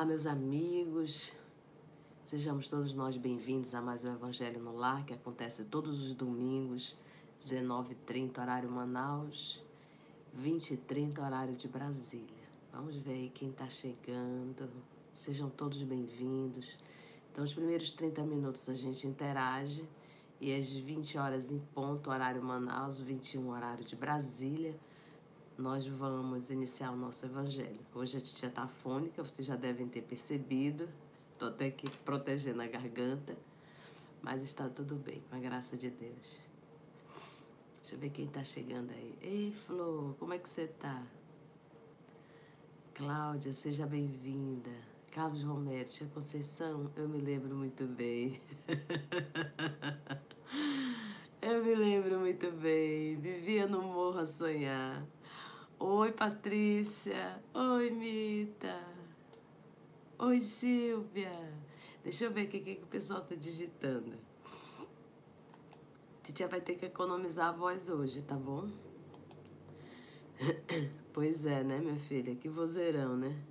Olá, meus amigos. Sejamos todos nós bem-vindos a mais um Evangelho no Lar, que acontece todos os domingos, 19h30, horário Manaus, 20h30, horário de Brasília. Vamos ver aí quem está chegando. Sejam todos bem-vindos. Então, os primeiros 30 minutos a gente interage e às 20 horas em ponto, horário Manaus, 21 horário de Brasília, nós vamos iniciar o nosso evangelho. Hoje a titia está fônica, vocês já devem ter percebido. Estou até aqui protegendo a garganta, mas está tudo bem, com a graça de Deus. Deixa eu ver quem está chegando aí. Ei, Flor, como é que você está? Cláudia, seja bem-vinda. Carlos Romero, tia Conceição, eu me lembro muito bem. eu me lembro muito bem. Vivia no morro a sonhar. Oi, Patrícia. Oi, Mita. Oi, Silvia. Deixa eu ver o que, que o pessoal tá digitando. Titia vai ter que economizar a voz hoje, tá bom? Pois é, né, minha filha? Que vozeirão, né?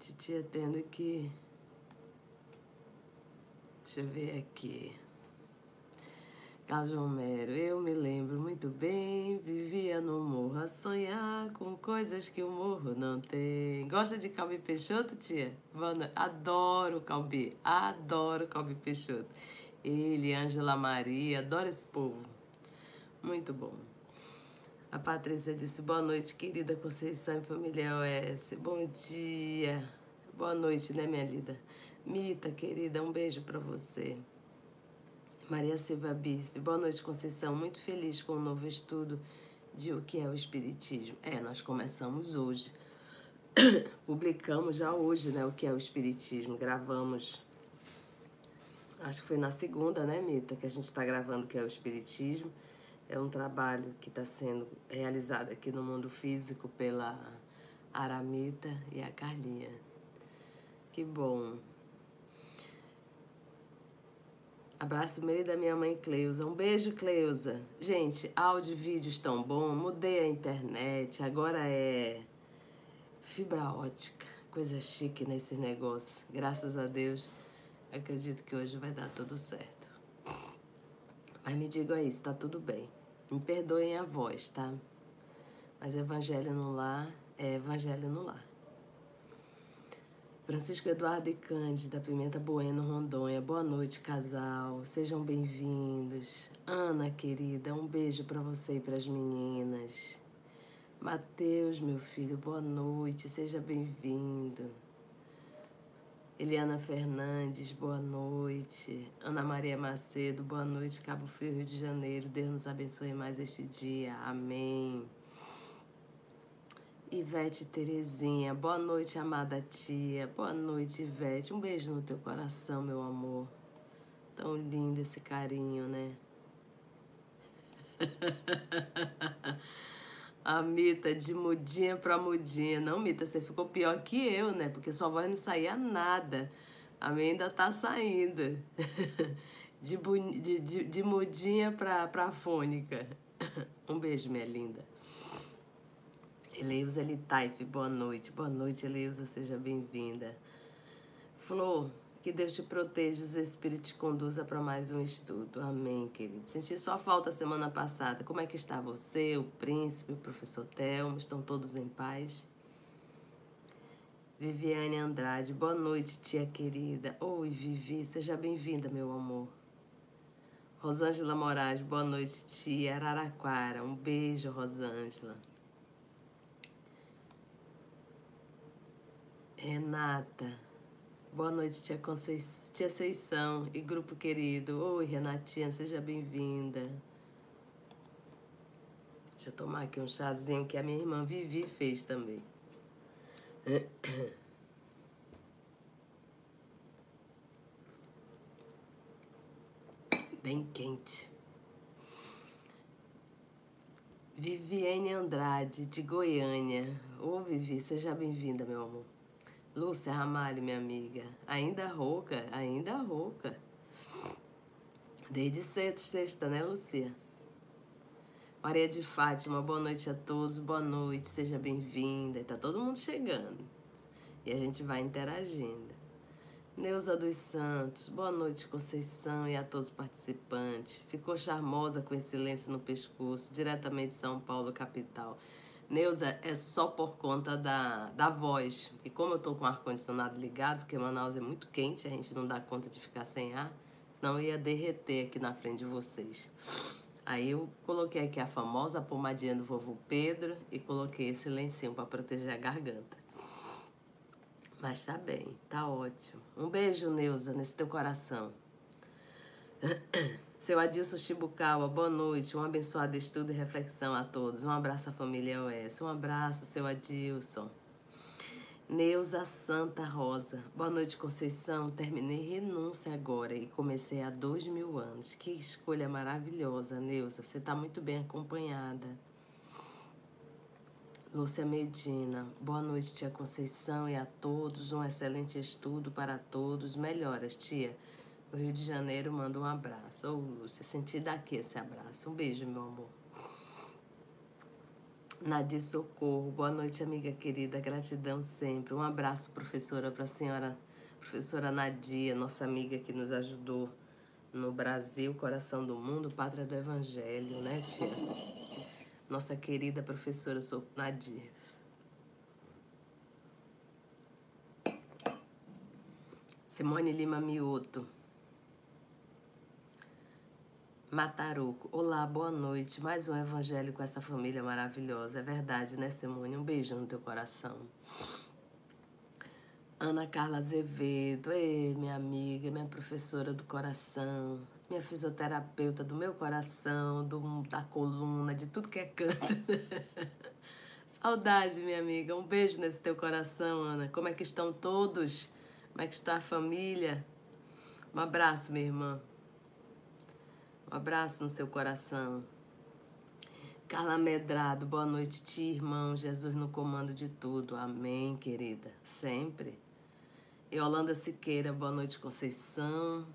Titia tendo que. Deixa eu ver aqui. Carlos Romero, eu me lembro muito bem, vivia no morro a sonhar com coisas que o morro não tem. Gosta de Calbi Peixoto, tia? Vana, adoro Calbi, adoro Calbi Peixoto. Ele, Ângela Maria, adoro esse povo. Muito bom. A Patrícia disse, boa noite, querida Conceição e família OS. Bom dia. Boa noite, né, minha linda? Mita, querida, um beijo para você. Maria Silva Bispo. Boa noite, Conceição. Muito feliz com o novo estudo de o que é o Espiritismo. É, nós começamos hoje. Publicamos já hoje, né, o que é o Espiritismo. Gravamos, acho que foi na segunda, né, Mita, que a gente está gravando o que é o Espiritismo. É um trabalho que está sendo realizado aqui no mundo físico pela Aramita e a Carlinha. Que bom. Abraço meio da minha mãe Cleusa. Um beijo, Cleusa. Gente, áudio e vídeo estão bom. Mudei a internet. Agora é fibra ótica. Coisa chique nesse negócio. Graças a Deus. Acredito que hoje vai dar tudo certo. Mas me digam aí se tá tudo bem. Me perdoem a voz, tá? Mas evangelho no lar é evangelho no lar. Francisco Eduardo e Cândida, Pimenta Bueno, Rondônia. Boa noite, casal. Sejam bem-vindos. Ana, querida, um beijo para você e para as meninas. Mateus, meu filho, boa noite. Seja bem-vindo. Eliana Fernandes, boa noite. Ana Maria Macedo, boa noite. Cabo Frio, Rio de Janeiro. Deus nos abençoe mais este dia. Amém. Ivete Terezinha, boa noite, amada tia. Boa noite, Ivete. Um beijo no teu coração, meu amor. Tão lindo esse carinho, né? A Mita, de mudinha pra mudinha. Não, Mita, você ficou pior que eu, né? Porque sua voz não saía nada. A minha ainda tá saindo. De, de, de, de mudinha pra, pra fônica. Um beijo, minha linda. Eleusa Litaif, boa noite. Boa noite, Eleusa, seja bem-vinda. Flor, que Deus te proteja, os Espíritos te conduza para mais um estudo. Amém, querido. Senti só falta semana passada. Como é que está você, o príncipe, o professor Telmo? Estão todos em paz? Viviane Andrade, boa noite, tia querida. Oi, Vivi, seja bem-vinda, meu amor. Rosângela Moraes, boa noite, tia Araraquara. Um beijo, Rosângela. Renata. Boa noite, tia, Conceição, tia Conceição e grupo querido. Oi, Renatinha, seja bem-vinda. Deixa eu tomar aqui um chazinho que a minha irmã Vivi fez também. Bem quente. Viviane Andrade, de Goiânia. Ô, Vivi, seja bem-vinda, meu amor. Lúcia Ramalho, minha amiga. Ainda rouca, ainda rouca. Desde sexta, né, Lúcia? Maria de Fátima, boa noite a todos, boa noite, seja bem-vinda. Tá todo mundo chegando. E a gente vai interagindo. Neuza dos Santos, boa noite, Conceição e a todos os participantes. Ficou charmosa com esse lenço no pescoço, diretamente de São Paulo, capital. Neuza, é só por conta da, da voz. E como eu tô com o ar-condicionado ligado, porque Manaus é muito quente, a gente não dá conta de ficar sem ar, senão ia derreter aqui na frente de vocês. Aí eu coloquei aqui a famosa pomadinha do vovô Pedro e coloquei esse lencinho para proteger a garganta. Mas tá bem, tá ótimo. Um beijo, Neuza, nesse teu coração. Seu Adilson Chibucawa, boa noite. Um abençoado estudo e reflexão a todos. Um abraço à família OS. Um abraço, seu Adilson. Neuza Santa Rosa. Boa noite, Conceição. Terminei renúncia agora e comecei há dois mil anos. Que escolha maravilhosa, Neuza. Você está muito bem acompanhada. Lúcia Medina. Boa noite, tia Conceição, e a todos. Um excelente estudo para todos. Melhoras, tia. O Rio de Janeiro manda um abraço. Ô, Lúcia, senti daqui esse abraço. Um beijo, meu amor. Nadir Socorro. Boa noite, amiga querida. Gratidão sempre. Um abraço, professora, para a senhora, professora Nadia, nossa amiga que nos ajudou no Brasil, coração do mundo, pátria do evangelho, né, tia? nossa querida professora Nadir. Simone Lima Mioto. Mataruco. Olá, boa noite. Mais um evangelho com essa família maravilhosa. É verdade, né, Simone? Um beijo no teu coração. Ana Carla Azevedo. Ei, minha amiga, minha professora do coração minha fisioterapeuta do meu coração, do, da coluna, de tudo que é canto. Saudade, minha amiga. Um beijo nesse teu coração, Ana. Como é que estão todos? Como é que está a família? Um abraço, minha irmã. Um abraço no seu coração. Carla Medrado, boa noite, tia, irmão. Jesus no comando de tudo. Amém, querida. Sempre. E Holanda Siqueira, boa noite, Conceição.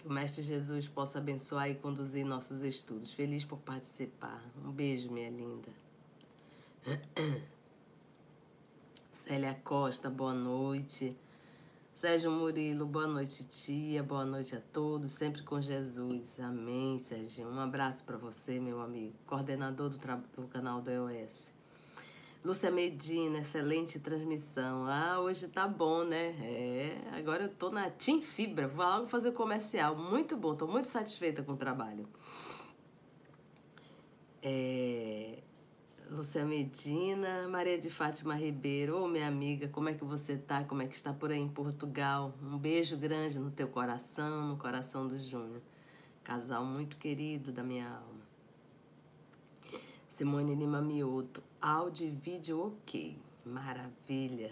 Que o Mestre Jesus possa abençoar e conduzir nossos estudos. Feliz por participar. Um beijo, minha linda. Célia Costa, boa noite. Sérgio Murilo, boa noite, tia. Boa noite a todos. Sempre com Jesus. Amém, Sérgio. Um abraço para você, meu amigo. Coordenador do, do canal do EOS. Lúcia Medina, excelente transmissão. Ah, hoje tá bom, né? É, agora eu tô na Team Fibra, vou logo fazer comercial. Muito bom, tô muito satisfeita com o trabalho. É, Lúcia Medina, Maria de Fátima Ribeiro, ô oh, minha amiga, como é que você tá? Como é que está por aí em Portugal? Um beijo grande no teu coração, no coração do Júnior. Casal muito querido da minha alma. Simone Lima Mioto, áudio e vídeo ok, maravilha.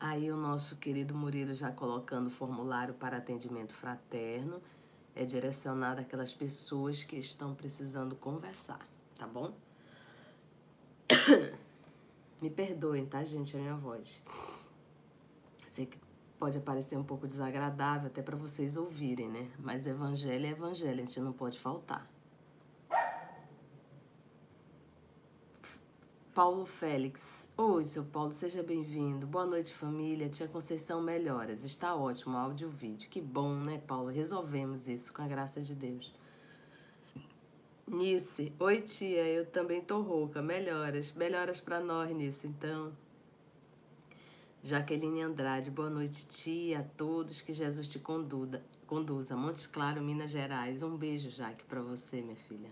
Aí o nosso querido Murilo já colocando o formulário para atendimento fraterno, é direcionado àquelas pessoas que estão precisando conversar, tá bom? Me perdoem, tá, gente, a minha voz. Sei que pode parecer um pouco desagradável até para vocês ouvirem, né? Mas evangelho é evangelho, a gente não pode faltar. Paulo Félix. Oi, seu Paulo, seja bem-vindo. Boa noite, família. Tia Conceição Melhoras. Está ótimo áudio e vídeo. Que bom, né, Paulo? Resolvemos isso com a graça de Deus. Nice. Oi, tia. Eu também tô rouca. Melhoras. Melhoras para nós, Nice. Então. Jaqueline Andrade. Boa noite, tia. A todos. Que Jesus te conduza. Conduza. Montes Claro, Minas Gerais. Um beijo, Jaque, para você, minha filha.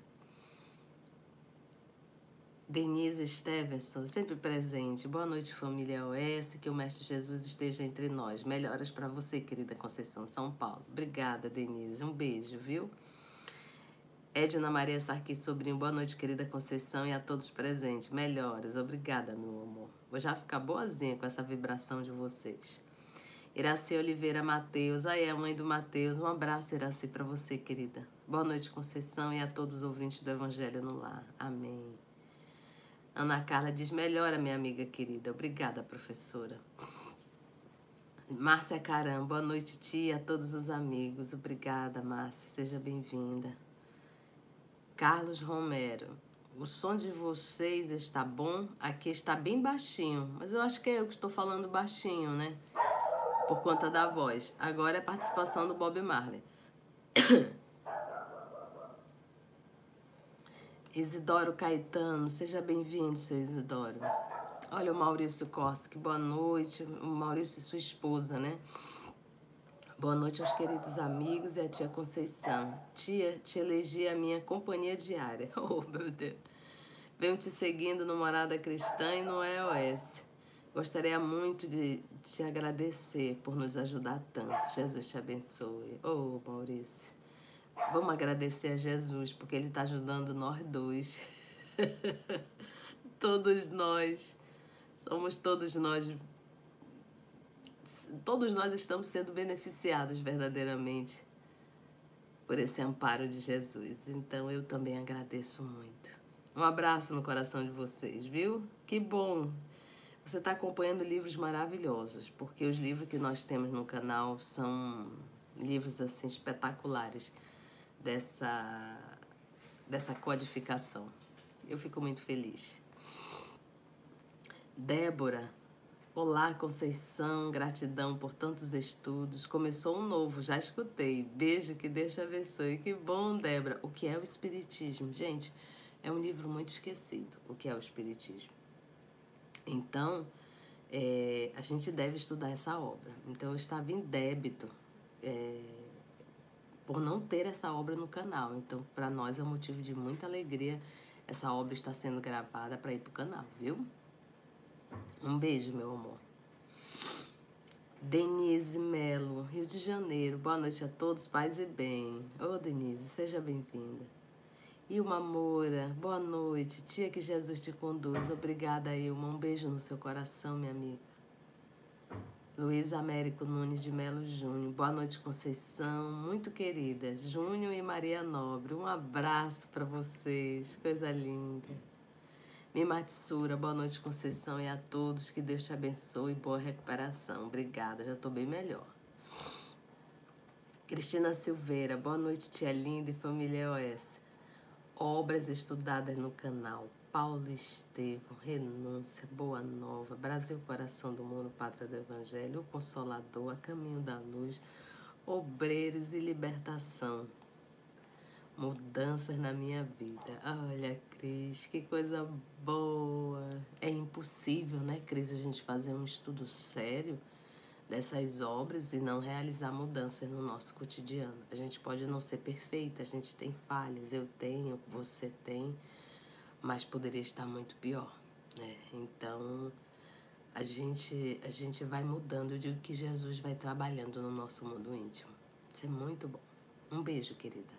Denise Stevenson, sempre presente. Boa noite, família OS. Que o Mestre Jesus esteja entre nós. Melhoras para você, querida Conceição, São Paulo. Obrigada, Denise. Um beijo, viu? Edna Maria Sarquis Sobrinho, boa noite, querida Conceição, e a todos presentes. Melhoras. Obrigada, meu amor. Vou já ficar boazinha com essa vibração de vocês. Iraci Oliveira Mateus, aí a mãe do Mateus. Um abraço, Iraci, para você, querida. Boa noite, Conceição, e a todos os ouvintes do Evangelho no Lar. Amém. Ana Carla diz: melhora, minha amiga querida. Obrigada, professora. Márcia Caram, boa noite, tia, a todos os amigos. Obrigada, Márcia, seja bem-vinda. Carlos Romero, o som de vocês está bom. Aqui está bem baixinho, mas eu acho que é eu que estou falando baixinho, né? Por conta da voz. Agora é a participação do Bob Marley. Isidoro Caetano, seja bem-vindo, seu Isidoro. Olha o Maurício Koski, boa noite. O Maurício e sua esposa, né? Boa noite aos queridos amigos e à tia Conceição. Tia, te elegi a minha companhia diária. Oh, meu Deus. Venho te seguindo no Morada Cristã e no EOS. Gostaria muito de te agradecer por nos ajudar tanto. Jesus te abençoe. Oh, Maurício. Vamos agradecer a Jesus, porque Ele está ajudando nós dois. todos nós. Somos todos nós todos nós estamos sendo beneficiados verdadeiramente por esse amparo de Jesus. Então eu também agradeço muito. Um abraço no coração de vocês, viu? Que bom! Você está acompanhando livros maravilhosos, porque os livros que nós temos no canal são livros assim espetaculares dessa dessa codificação. Eu fico muito feliz. Débora, Olá, Conceição, gratidão por tantos estudos. Começou um novo, já escutei. Beijo, que Deus abençoe. Que bom, Débora. O que é o Espiritismo? Gente, é um livro muito esquecido, o que é o Espiritismo. Então, é, a gente deve estudar essa obra. Então, eu estava em débito é, por não ter essa obra no canal. Então, para nós é um motivo de muita alegria essa obra está sendo gravada para ir para o canal, viu? Um beijo, meu amor. Denise Melo, Rio de Janeiro. Boa noite a todos, paz e bem. Ô, oh, Denise, seja bem-vinda. Ilma Moura, boa noite. Tia, que Jesus te conduz. Obrigada, Ilma. Um beijo no seu coração, minha amiga. Luiz Américo Nunes de Melo Júnior. Boa noite, Conceição. Muito querida. Júnior e Maria Nobre. Um abraço para vocês. Coisa linda. Mimatsura, boa noite, Conceição, e a todos. Que Deus te abençoe boa recuperação. Obrigada, já estou bem melhor. Cristina Silveira, boa noite, tia linda e família OS. Obras estudadas no canal. Paulo Estevam, Renúncia, Boa Nova, Brasil Coração do Mundo, Pátria do Evangelho, O Consolador, A Caminho da Luz, Obreiros e Libertação mudanças na minha vida. Olha, Cris, que coisa boa. É impossível, né, Cris, a gente fazer um estudo sério dessas obras e não realizar mudanças no nosso cotidiano. A gente pode não ser perfeita, a gente tem falhas, eu tenho, você tem, mas poderia estar muito pior, né? Então, a gente a gente vai mudando, eu digo que Jesus vai trabalhando no nosso mundo íntimo. Isso é muito bom. Um beijo, querida.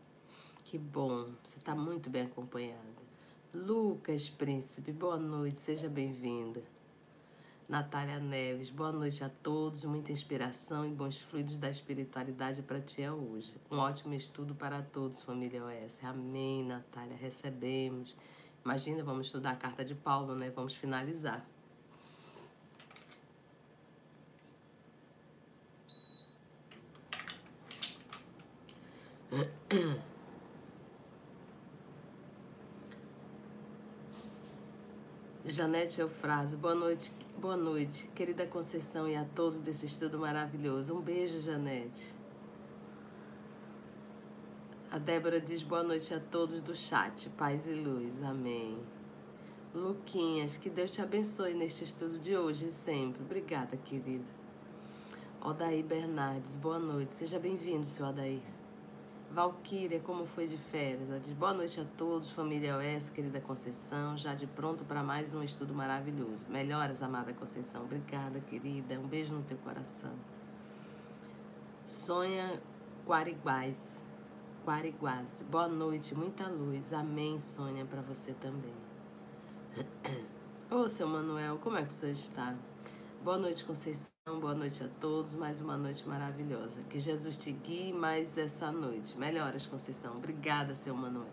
Que bom, você está muito bem acompanhada. Lucas Príncipe, boa noite, seja bem-vinda. Natália Neves, boa noite a todos, muita inspiração e bons fluidos da espiritualidade para ti é hoje. Um ótimo estudo para todos, família OS. Amém, Natália, recebemos. Imagina, vamos estudar a carta de Paulo, né? Vamos finalizar. Janete Eufrásio, boa noite, boa noite, querida Conceição e a todos desse estudo maravilhoso. Um beijo, Janete. A Débora diz boa noite a todos do chat, paz e luz, amém. Luquinhas, que Deus te abençoe neste estudo de hoje e sempre. Obrigada, querido. Odaí Bernardes, boa noite, seja bem-vindo, seu Odaí. Valquíria, como foi de férias? Ela diz, boa noite a todos, família OS, querida Conceição, já de pronto para mais um estudo maravilhoso. Melhoras, amada Conceição. Obrigada, querida. Um beijo no teu coração. Sonha Guariguás. Guariguás. Boa noite, muita luz. Amém, Sônia, para você também. Ô, seu Manuel, como é que o senhor está? Boa noite, Conceição. Boa noite a todos. Mais uma noite maravilhosa. Que Jesus te guie mais essa noite. Melhoras, Conceição. Obrigada, seu Manuel.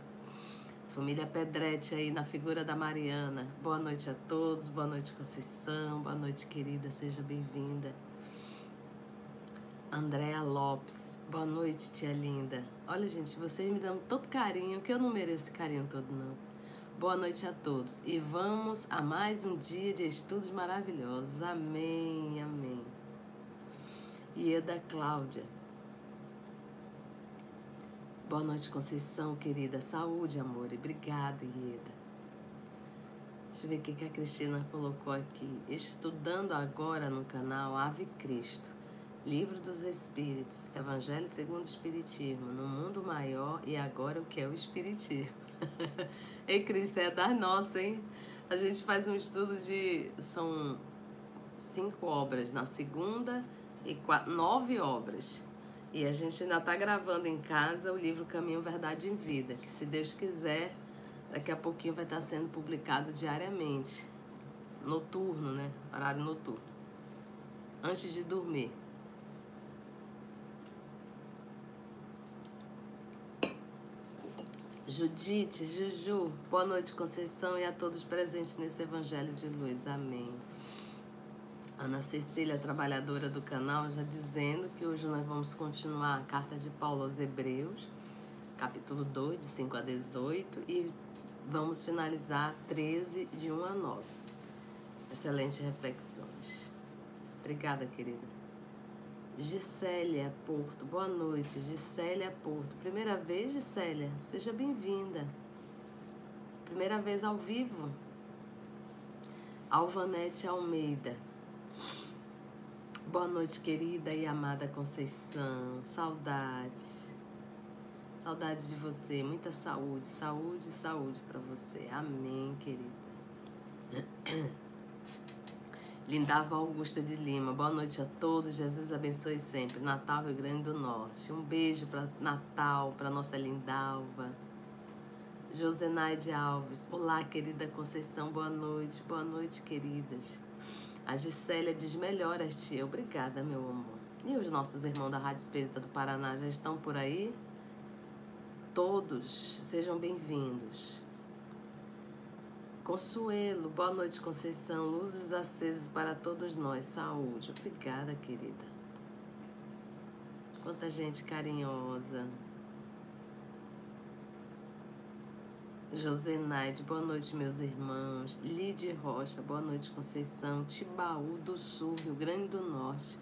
Família Pedretti aí na figura da Mariana. Boa noite a todos. Boa noite, Conceição. Boa noite, querida. Seja bem-vinda. Andréa Lopes. Boa noite, tia linda. Olha, gente, vocês me dão tanto carinho que eu não mereço esse carinho todo, não. Boa noite a todos. E vamos a mais um dia de estudos maravilhosos. Amém, amém. Ieda Cláudia. Boa noite, Conceição, querida. Saúde, amor. E obrigada, Ieda. Deixa eu ver o que a Cristina colocou aqui. Estudando agora no canal Ave Cristo. Livro dos Espíritos, Evangelho segundo o Espiritismo, no mundo maior e agora o que é o Espiritismo. Ei, Cris, é da nossa, hein? A gente faz um estudo de. São cinco obras na segunda e quatro, nove obras. E a gente ainda está gravando em casa o livro Caminho, Verdade em Vida, que se Deus quiser, daqui a pouquinho vai estar sendo publicado diariamente. Noturno, né? Horário noturno. Antes de dormir. Judite, Juju, boa noite, Conceição, e a todos presentes nesse Evangelho de Luz. Amém. Ana Cecília, trabalhadora do canal, já dizendo que hoje nós vamos continuar a carta de Paulo aos Hebreus, capítulo 2, de 5 a 18, e vamos finalizar 13, de 1 a 9. Excelentes reflexões. Obrigada, querida. Gisélia Porto, boa noite. Gisélia Porto, primeira vez, Gisélia? Seja bem-vinda. Primeira vez ao vivo. Alvanete Almeida. Boa noite, querida e amada Conceição. Saudades. Saudade de você. Muita saúde, saúde, saúde para você. Amém, querida. Lindava Augusta de Lima, boa noite a todos, Jesus abençoe sempre. Natal, Rio Grande do Norte. Um beijo para Natal, para nossa Lindalva. Josenaide Alves, olá querida Conceição, boa noite, boa noite queridas. A Gisélia diz melhoras, tia, obrigada meu amor. E os nossos irmãos da Rádio Espírita do Paraná já estão por aí? Todos, sejam bem-vindos. Consuelo, boa noite, Conceição. Luzes acesas para todos nós. Saúde. Obrigada, querida. Quanta gente carinhosa. Josenaide, boa noite, meus irmãos. Lide Rocha, boa noite, Conceição. Tibaú do Sul, Rio Grande do Norte.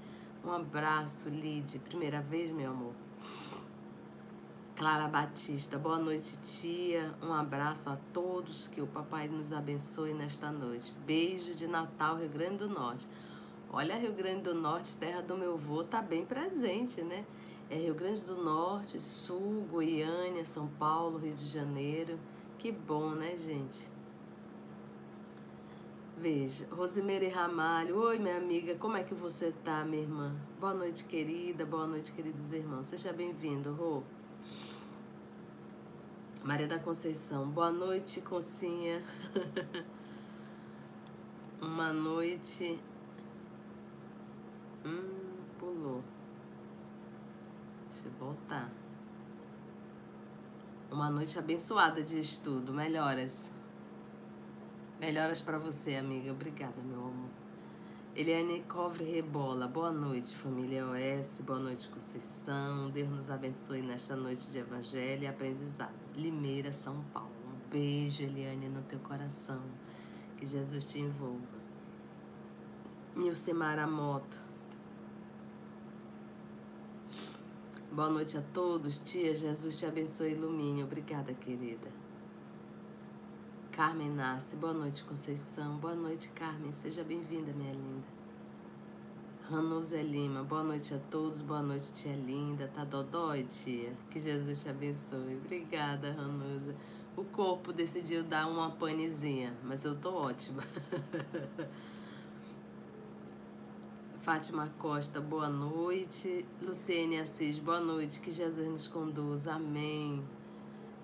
Um abraço, Lide. Primeira vez, meu amor. Clara Batista, boa noite, tia. Um abraço a todos, que o papai nos abençoe nesta noite. Beijo de Natal, Rio Grande do Norte. Olha, Rio Grande do Norte, terra do meu avô, tá bem presente, né? É Rio Grande do Norte, Sul, Goiânia, São Paulo, Rio de Janeiro. Que bom, né, gente? Veja, Rosimeire Ramalho, oi minha amiga, como é que você tá, minha irmã? Boa noite, querida, boa noite, queridos irmãos. Seja bem-vindo, Rô. Maria da Conceição, boa noite, Concinha. Uma noite. Hum, pulou. Deixa eu voltar. Uma noite abençoada de estudo. Melhoras. Melhoras para você, amiga. Obrigada, meu amor. Eliane Covre Rebola, boa noite, família OS, boa noite, Conceição. Deus nos abençoe nesta noite de evangelho e aprendizado. Limeira, São Paulo. Um beijo, Eliane, no teu coração. Que Jesus te envolva. Nilcimara Moto. Boa noite a todos. Tia, Jesus te abençoe e ilumine. Obrigada, querida. Carmen Nasce, boa noite, Conceição. Boa noite, Carmen. Seja bem-vinda, minha linda. Ranuzé Lima, boa noite a todos. Boa noite, tia linda. Tá dodói, tia? Que Jesus te abençoe. Obrigada, Ranusa. O corpo decidiu dar uma panezinha, mas eu tô ótima. Fátima Costa, boa noite. Luciene Assis, boa noite. Que Jesus nos conduza. Amém.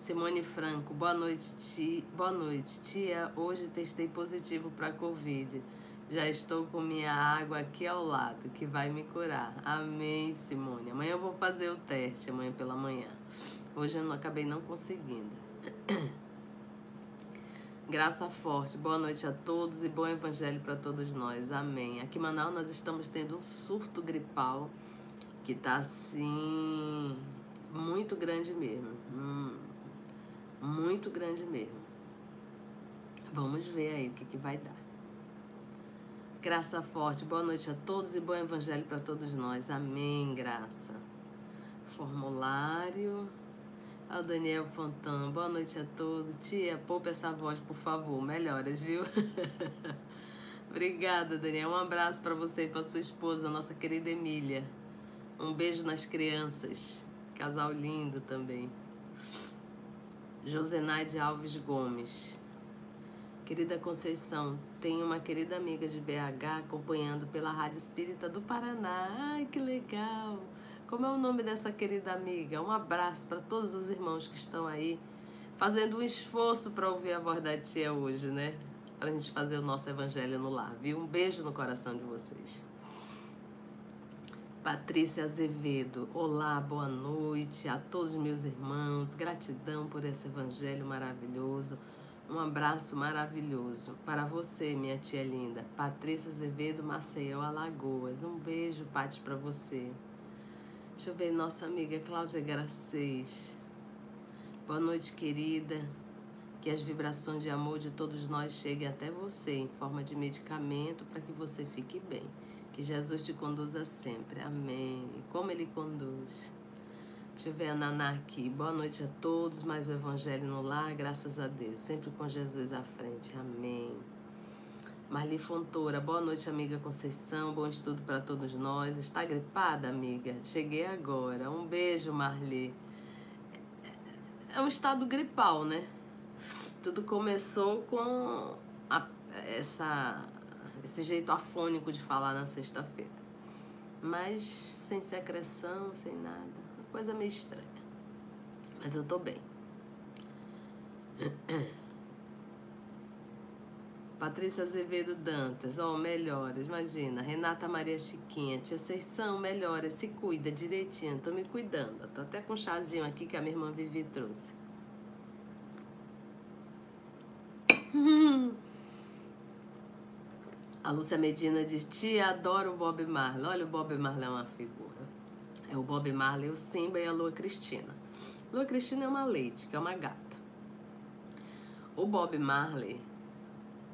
Simone Franco, boa noite, tia. Boa noite, tia. Hoje testei positivo para Covid. Já estou com minha água aqui ao lado, que vai me curar. Amém, Simone. Amanhã eu vou fazer o teste, amanhã pela manhã. Hoje eu não acabei não conseguindo. Graça forte, boa noite a todos e bom evangelho para todos nós. Amém. Aqui em Manaus nós estamos tendo um surto gripal que tá assim muito grande mesmo. Hum muito grande mesmo. Vamos ver aí o que, que vai dar. Graça forte, boa noite a todos e bom evangelho para todos nós. Amém, graça. Formulário. Ao Daniel Fontan, boa noite a todos. Tia, poupa essa voz, por favor. Melhoras, viu? Obrigada, Daniel. Um abraço para você e para sua esposa, nossa querida Emília. Um beijo nas crianças. Casal lindo também. Josenaide Alves Gomes. Querida Conceição, tenho uma querida amiga de BH acompanhando pela Rádio Espírita do Paraná. Ai, que legal! Como é o nome dessa querida amiga? Um abraço para todos os irmãos que estão aí fazendo um esforço para ouvir a voz da tia hoje, né? Para a gente fazer o nosso evangelho no lar, viu? Um beijo no coração de vocês. Patrícia Azevedo, olá, boa noite a todos meus irmãos, gratidão por esse evangelho maravilhoso. Um abraço maravilhoso para você, minha tia linda. Patrícia Azevedo, Maceió, Alagoas. Um beijo, Pati, para você. Deixa eu ver nossa amiga Cláudia Garacês. Boa noite, querida. Que as vibrações de amor de todos nós cheguem até você em forma de medicamento para que você fique bem. Que Jesus te conduza sempre. Amém. E como ele conduz. Deixa eu ver a Naná aqui. Boa noite a todos. Mais o Evangelho no lar, graças a Deus. Sempre com Jesus à frente. Amém. Marli Fontoura, boa noite, amiga Conceição. Bom estudo para todos nós. Está gripada, amiga? Cheguei agora. Um beijo, Marli. É um estado gripal, né? Tudo começou com a, essa, esse jeito afônico de falar na sexta-feira. Mas sem secreção, sem nada coisa meio estranha. Mas eu tô bem. Patrícia Azevedo Dantas, ó, oh, melhoras, imagina. Renata Maria Chiquinha, tia Seição, melhoras, se cuida direitinho, tô me cuidando. Tô até com um chazinho aqui que a minha irmã Vivi trouxe. A Lúcia Medina diz, tia, adoro o Bob Marley. Olha, o Bob Marley é uma figura. É o Bob Marley, o Simba e a Lua Cristina. Lua Cristina é uma leite, que é uma gata. O Bob Marley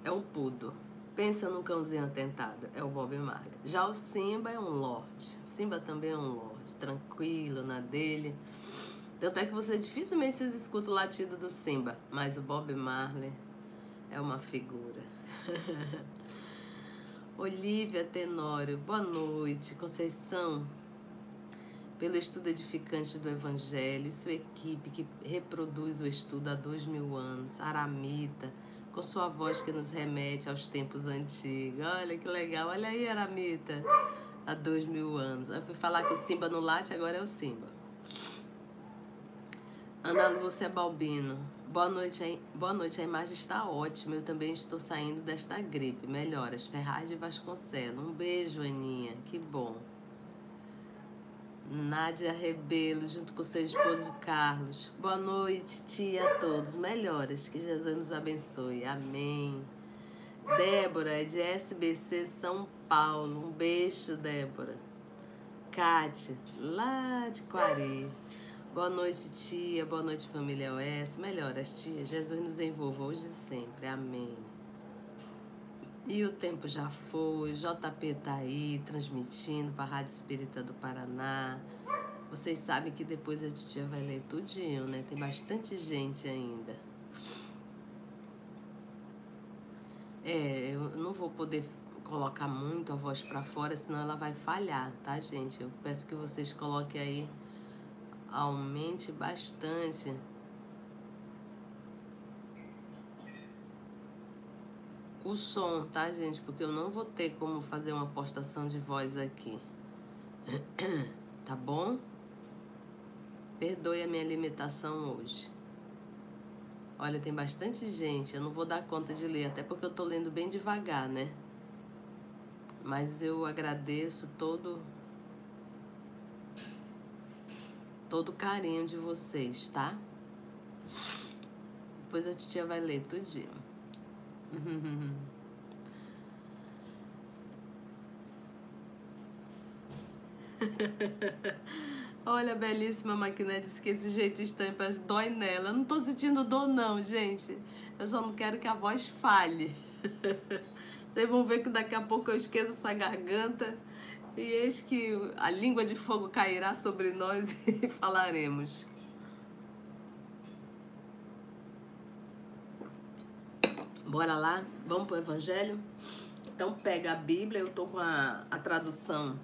é um pudo. Pensa num cãozinho atentado, é o Bob Marley. Já o Simba é um lorde. O Simba também é um lorde, tranquilo na dele. Tanto é que você dificilmente vocês escutam o latido do Simba, mas o Bob Marley é uma figura. Olivia Tenório, boa noite. Conceição, pelo estudo edificante do Evangelho, sua equipe que reproduz o estudo há dois mil anos, Aramita, com sua voz que nos remete aos tempos antigos. Olha que legal, olha aí, Aramita, há dois mil anos. Eu fui falar que o Simba no late, agora é o Simba. Ana Lúcia Balbino, boa noite, boa noite, a imagem está ótima, eu também estou saindo desta gripe. Melhoras, Ferraz de Vasconcelos. Um beijo, Aninha, que bom. Nádia Rebelo, junto com seu esposo Carlos. Boa noite, tia a todos. Melhoras, que Jesus nos abençoe. Amém. Débora, de SBC São Paulo. Um beijo, Débora. Kátia, lá de Quari. Boa noite, tia. Boa noite, família OS. Melhoras, tia. Jesus nos envolva hoje e sempre. Amém. E o tempo já foi, JP tá aí transmitindo para a Rádio Espírita do Paraná. Vocês sabem que depois a titia vai ler tudinho, né? Tem bastante gente ainda. É, eu não vou poder colocar muito a voz para fora, senão ela vai falhar, tá, gente? Eu peço que vocês coloquem aí, aumente bastante o som, tá, gente? Porque eu não vou ter como fazer uma postação de voz aqui. Tá bom? Perdoe a minha limitação hoje. Olha, tem bastante gente, eu não vou dar conta de ler, até porque eu tô lendo bem devagar, né? Mas eu agradeço todo todo o carinho de vocês, tá? Depois a titia vai ler tudinho. Olha, a belíssima máquina disse que esse jeito estranho dói nela. Eu não tô sentindo dor, não, gente. Eu só não quero que a voz falhe. Vocês vão ver que daqui a pouco eu esqueço essa garganta e eis que a língua de fogo cairá sobre nós e falaremos. Bora lá, vamos para o Evangelho? Então pega a Bíblia, eu tô com a, a tradução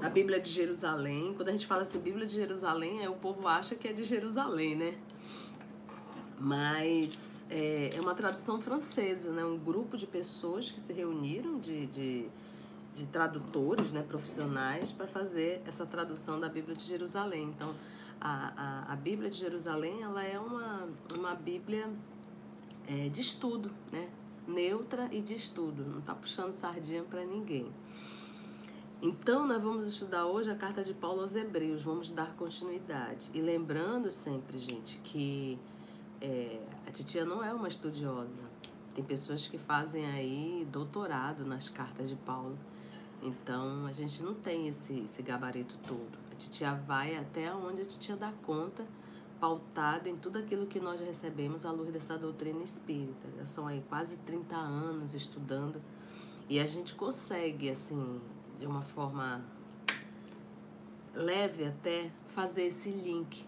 da Bíblia de Jerusalém. Quando a gente fala assim, Bíblia de Jerusalém, aí o povo acha que é de Jerusalém, né? Mas é, é uma tradução francesa, né? Um grupo de pessoas que se reuniram de, de, de tradutores, né, profissionais, para fazer essa tradução da Bíblia de Jerusalém. Então, a, a, a Bíblia de Jerusalém, ela é uma, uma Bíblia é, de estudo, né? neutra e de estudo, não está puxando sardinha para ninguém. Então, nós vamos estudar hoje a carta de Paulo aos Hebreus, vamos dar continuidade. E lembrando sempre, gente, que é, a titia não é uma estudiosa. Tem pessoas que fazem aí doutorado nas cartas de Paulo. Então, a gente não tem esse, esse gabarito todo. A titia vai até onde a titia dá conta pautado em tudo aquilo que nós recebemos à luz dessa doutrina espírita. Já são aí quase 30 anos estudando e a gente consegue, assim, de uma forma leve até, fazer esse link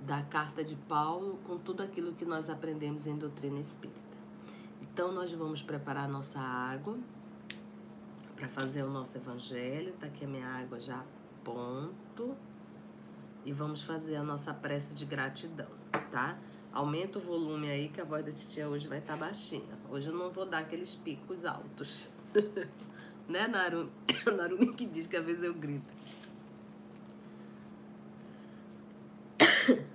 da carta de Paulo com tudo aquilo que nós aprendemos em doutrina espírita. Então, nós vamos preparar nossa água para fazer o nosso evangelho. Tá aqui a minha água já ponto e vamos fazer a nossa prece de gratidão, tá? Aumenta o volume aí que a voz da titia hoje vai estar tá baixinha. Hoje eu não vou dar aqueles picos altos. né, Narumi? Narumi que diz que às vezes eu grito.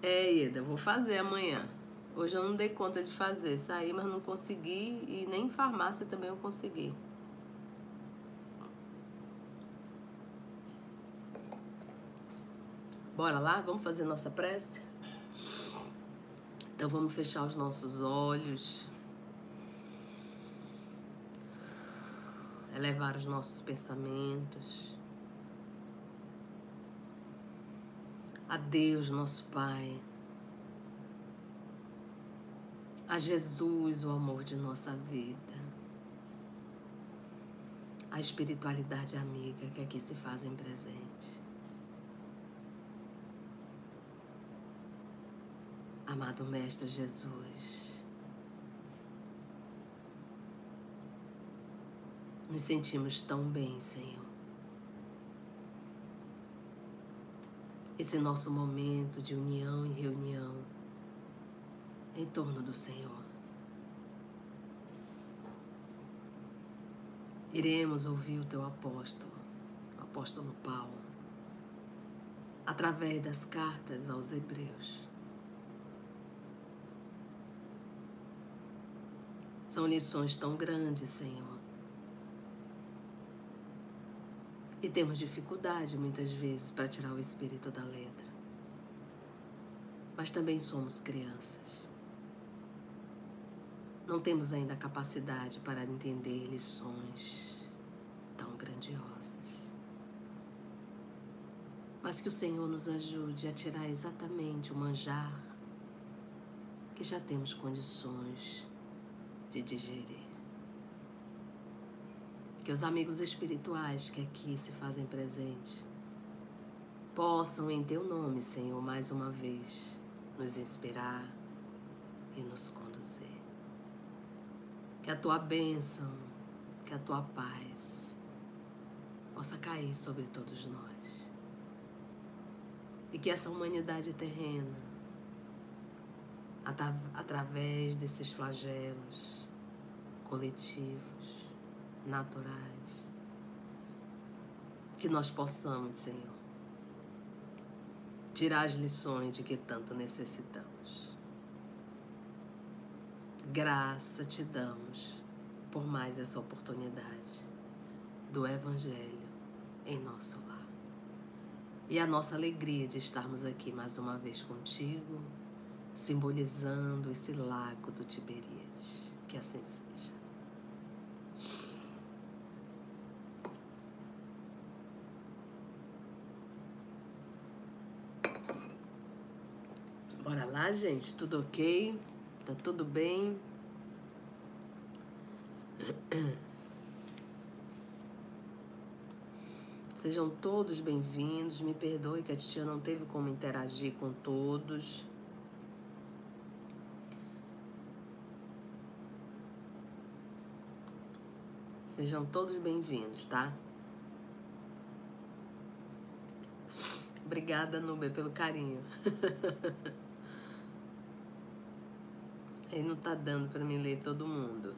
É, Ida, vou fazer amanhã. Hoje eu não dei conta de fazer. Saí, mas não consegui. E nem em farmácia também eu consegui. Bora lá? Vamos fazer nossa prece? Então vamos fechar os nossos olhos. Elevar os nossos pensamentos. A Deus, nosso Pai. A Jesus, o amor de nossa vida. A espiritualidade amiga que aqui se fazem presente. Amado Mestre Jesus, nos sentimos tão bem, Senhor. Esse nosso momento de união e reunião em torno do Senhor. Iremos ouvir o teu apóstolo, o apóstolo Paulo, através das cartas aos Hebreus. São lições tão grandes, Senhor. E temos dificuldade muitas vezes para tirar o espírito da letra. Mas também somos crianças. Não temos ainda a capacidade para entender lições tão grandiosas. Mas que o Senhor nos ajude a tirar exatamente o manjar que já temos condições de digerir. Que os amigos espirituais que aqui se fazem presente possam, em Teu nome, Senhor, mais uma vez, nos inspirar e nos conduzir. Que a Tua bênção, que a Tua paz possa cair sobre todos nós. E que essa humanidade terrena, através desses flagelos, coletivos, naturais. Que nós possamos, Senhor, tirar as lições de que tanto necessitamos. Graça te damos por mais essa oportunidade do Evangelho em nosso lar. E a nossa alegria de estarmos aqui mais uma vez contigo, simbolizando esse lago do Tiberíades. Que assim seja. Gente. Tudo ok? Tá tudo bem? Sejam todos bem-vindos. Me perdoe que a titia não teve como interagir com todos. Sejam todos bem-vindos, tá? Obrigada, Nubia, pelo carinho. Aí não tá dando para me ler todo mundo.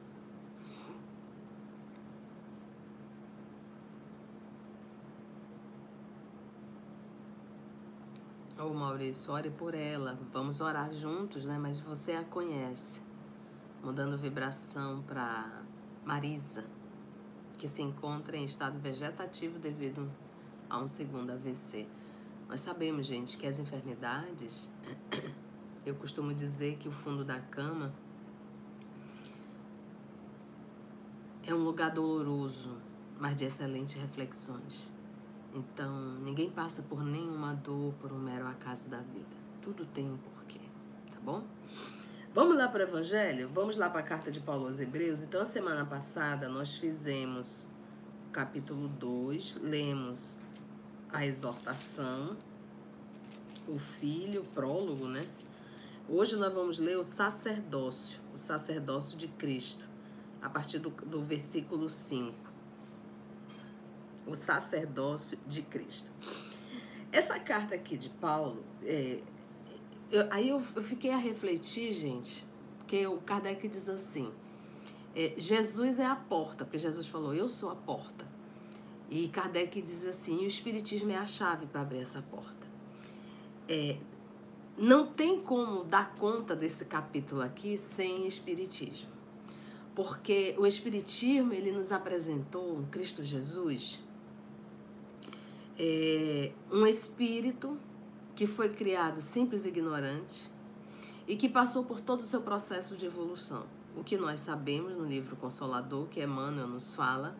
Ô oh, Maurício, ore por ela. Vamos orar juntos, né? Mas você a conhece. Mudando vibração para Marisa que se encontra em estado vegetativo devido a um segundo AVC. Nós sabemos, gente, que as enfermidades, eu costumo dizer que o fundo da cama é um lugar doloroso, mas de excelentes reflexões. Então, ninguém passa por nenhuma dor por um mero acaso da vida. Tudo tem um porquê, tá bom? Vamos lá para o Evangelho? Vamos lá para a carta de Paulo aos Hebreus? Então, a semana passada nós fizemos o capítulo 2, lemos a exortação, o filho, o prólogo, né? Hoje nós vamos ler o sacerdócio, o sacerdócio de Cristo, a partir do, do versículo 5. O sacerdócio de Cristo. Essa carta aqui de Paulo, é, eu, aí eu, eu, fiquei a refletir, gente, porque o Kardec diz assim: é, Jesus é a porta, porque Jesus falou, eu sou a porta. E Kardec diz assim: o Espiritismo é a chave para abrir essa porta. É, não tem como dar conta desse capítulo aqui sem Espiritismo. Porque o Espiritismo, ele nos apresentou, Cristo Jesus, é, um espírito que foi criado simples e ignorante e que passou por todo o seu processo de evolução. O que nós sabemos no livro Consolador, que Emmanuel nos fala,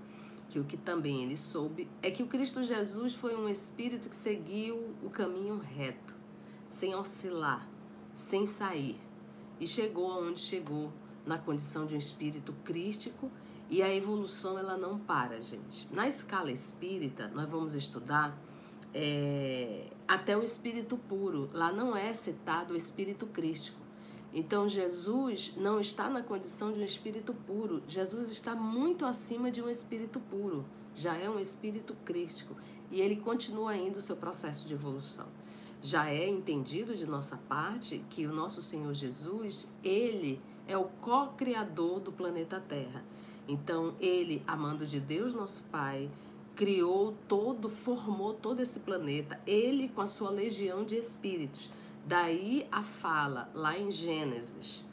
que o que também ele soube, é que o Cristo Jesus foi um espírito que seguiu o caminho reto, sem oscilar, sem sair, e chegou aonde chegou, na condição de um espírito crístico, e a evolução ela não para, gente. Na escala espírita, nós vamos estudar é, até o espírito puro. Lá não é citado o espírito crístico. Então Jesus não está na condição de um espírito puro. Jesus está muito acima de um espírito puro. Já é um espírito crístico e ele continua ainda o seu processo de evolução. Já é entendido de nossa parte que o nosso Senhor Jesus, ele é o co-criador do planeta Terra. Então, ele, amando de Deus, nosso Pai, criou todo, formou todo esse planeta, ele com a sua legião de espíritos. Daí a fala lá em Gênesis: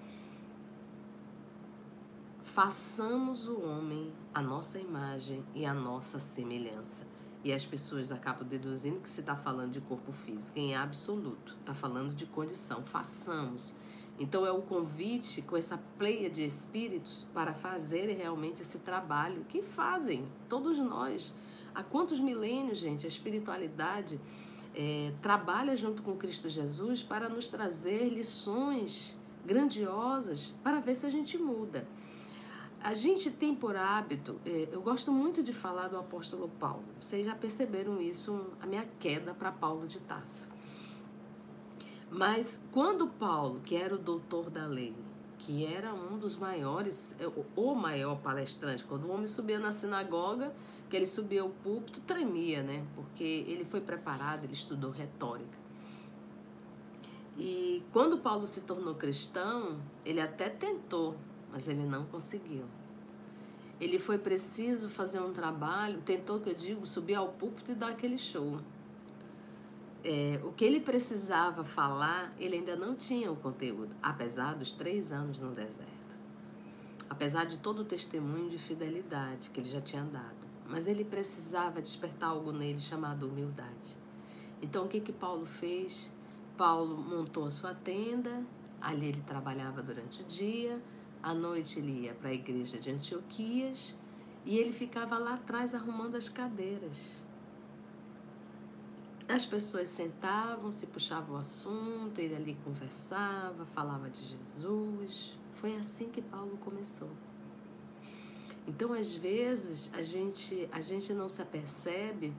façamos o homem a nossa imagem e a nossa semelhança. E as pessoas acabam deduzindo que se está falando de corpo físico, em absoluto, está falando de condição. Façamos. Então é o convite com essa pleia de espíritos para fazerem realmente esse trabalho que fazem todos nós. Há quantos milênios, gente, a espiritualidade é, trabalha junto com Cristo Jesus para nos trazer lições grandiosas para ver se a gente muda. A gente tem por hábito, é, eu gosto muito de falar do apóstolo Paulo. Vocês já perceberam isso, a minha queda para Paulo de Tarso. Mas quando Paulo, que era o doutor da lei, que era um dos maiores, é, o maior palestrante, quando o homem subia na sinagoga, que ele subia ao púlpito, tremia, né? Porque ele foi preparado, ele estudou retórica. E quando Paulo se tornou cristão, ele até tentou, mas ele não conseguiu. Ele foi preciso fazer um trabalho, tentou, que eu digo, subir ao púlpito e dar aquele show é, o que ele precisava falar, ele ainda não tinha o conteúdo, apesar dos três anos no deserto. Apesar de todo o testemunho de fidelidade que ele já tinha dado. Mas ele precisava despertar algo nele chamado humildade. Então, o que, que Paulo fez? Paulo montou a sua tenda, ali ele trabalhava durante o dia, à noite ele ia para a igreja de Antioquias e ele ficava lá atrás arrumando as cadeiras as pessoas sentavam, se puxavam o assunto, ele ali conversava, falava de Jesus. Foi assim que Paulo começou. Então, às vezes, a gente, a gente não se apercebe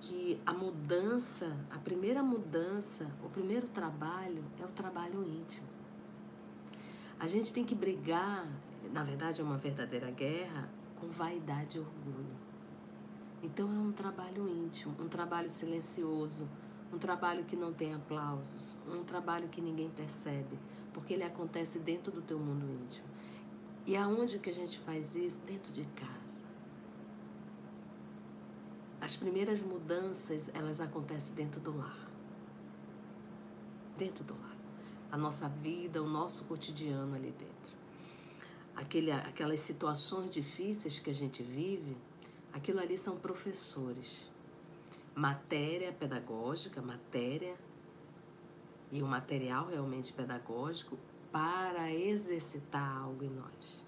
que a mudança, a primeira mudança, o primeiro trabalho é o trabalho íntimo. A gente tem que brigar, na verdade é uma verdadeira guerra, com vaidade e orgulho. Então é um trabalho íntimo, um trabalho silencioso, um trabalho que não tem aplausos, um trabalho que ninguém percebe, porque ele acontece dentro do teu mundo íntimo. E aonde que a gente faz isso? Dentro de casa. As primeiras mudanças, elas acontecem dentro do lar. Dentro do lar. A nossa vida, o nosso cotidiano ali dentro. Aquele, aquelas situações difíceis que a gente vive, aquilo ali são professores. Matéria pedagógica, matéria e o material realmente pedagógico para exercitar algo em nós.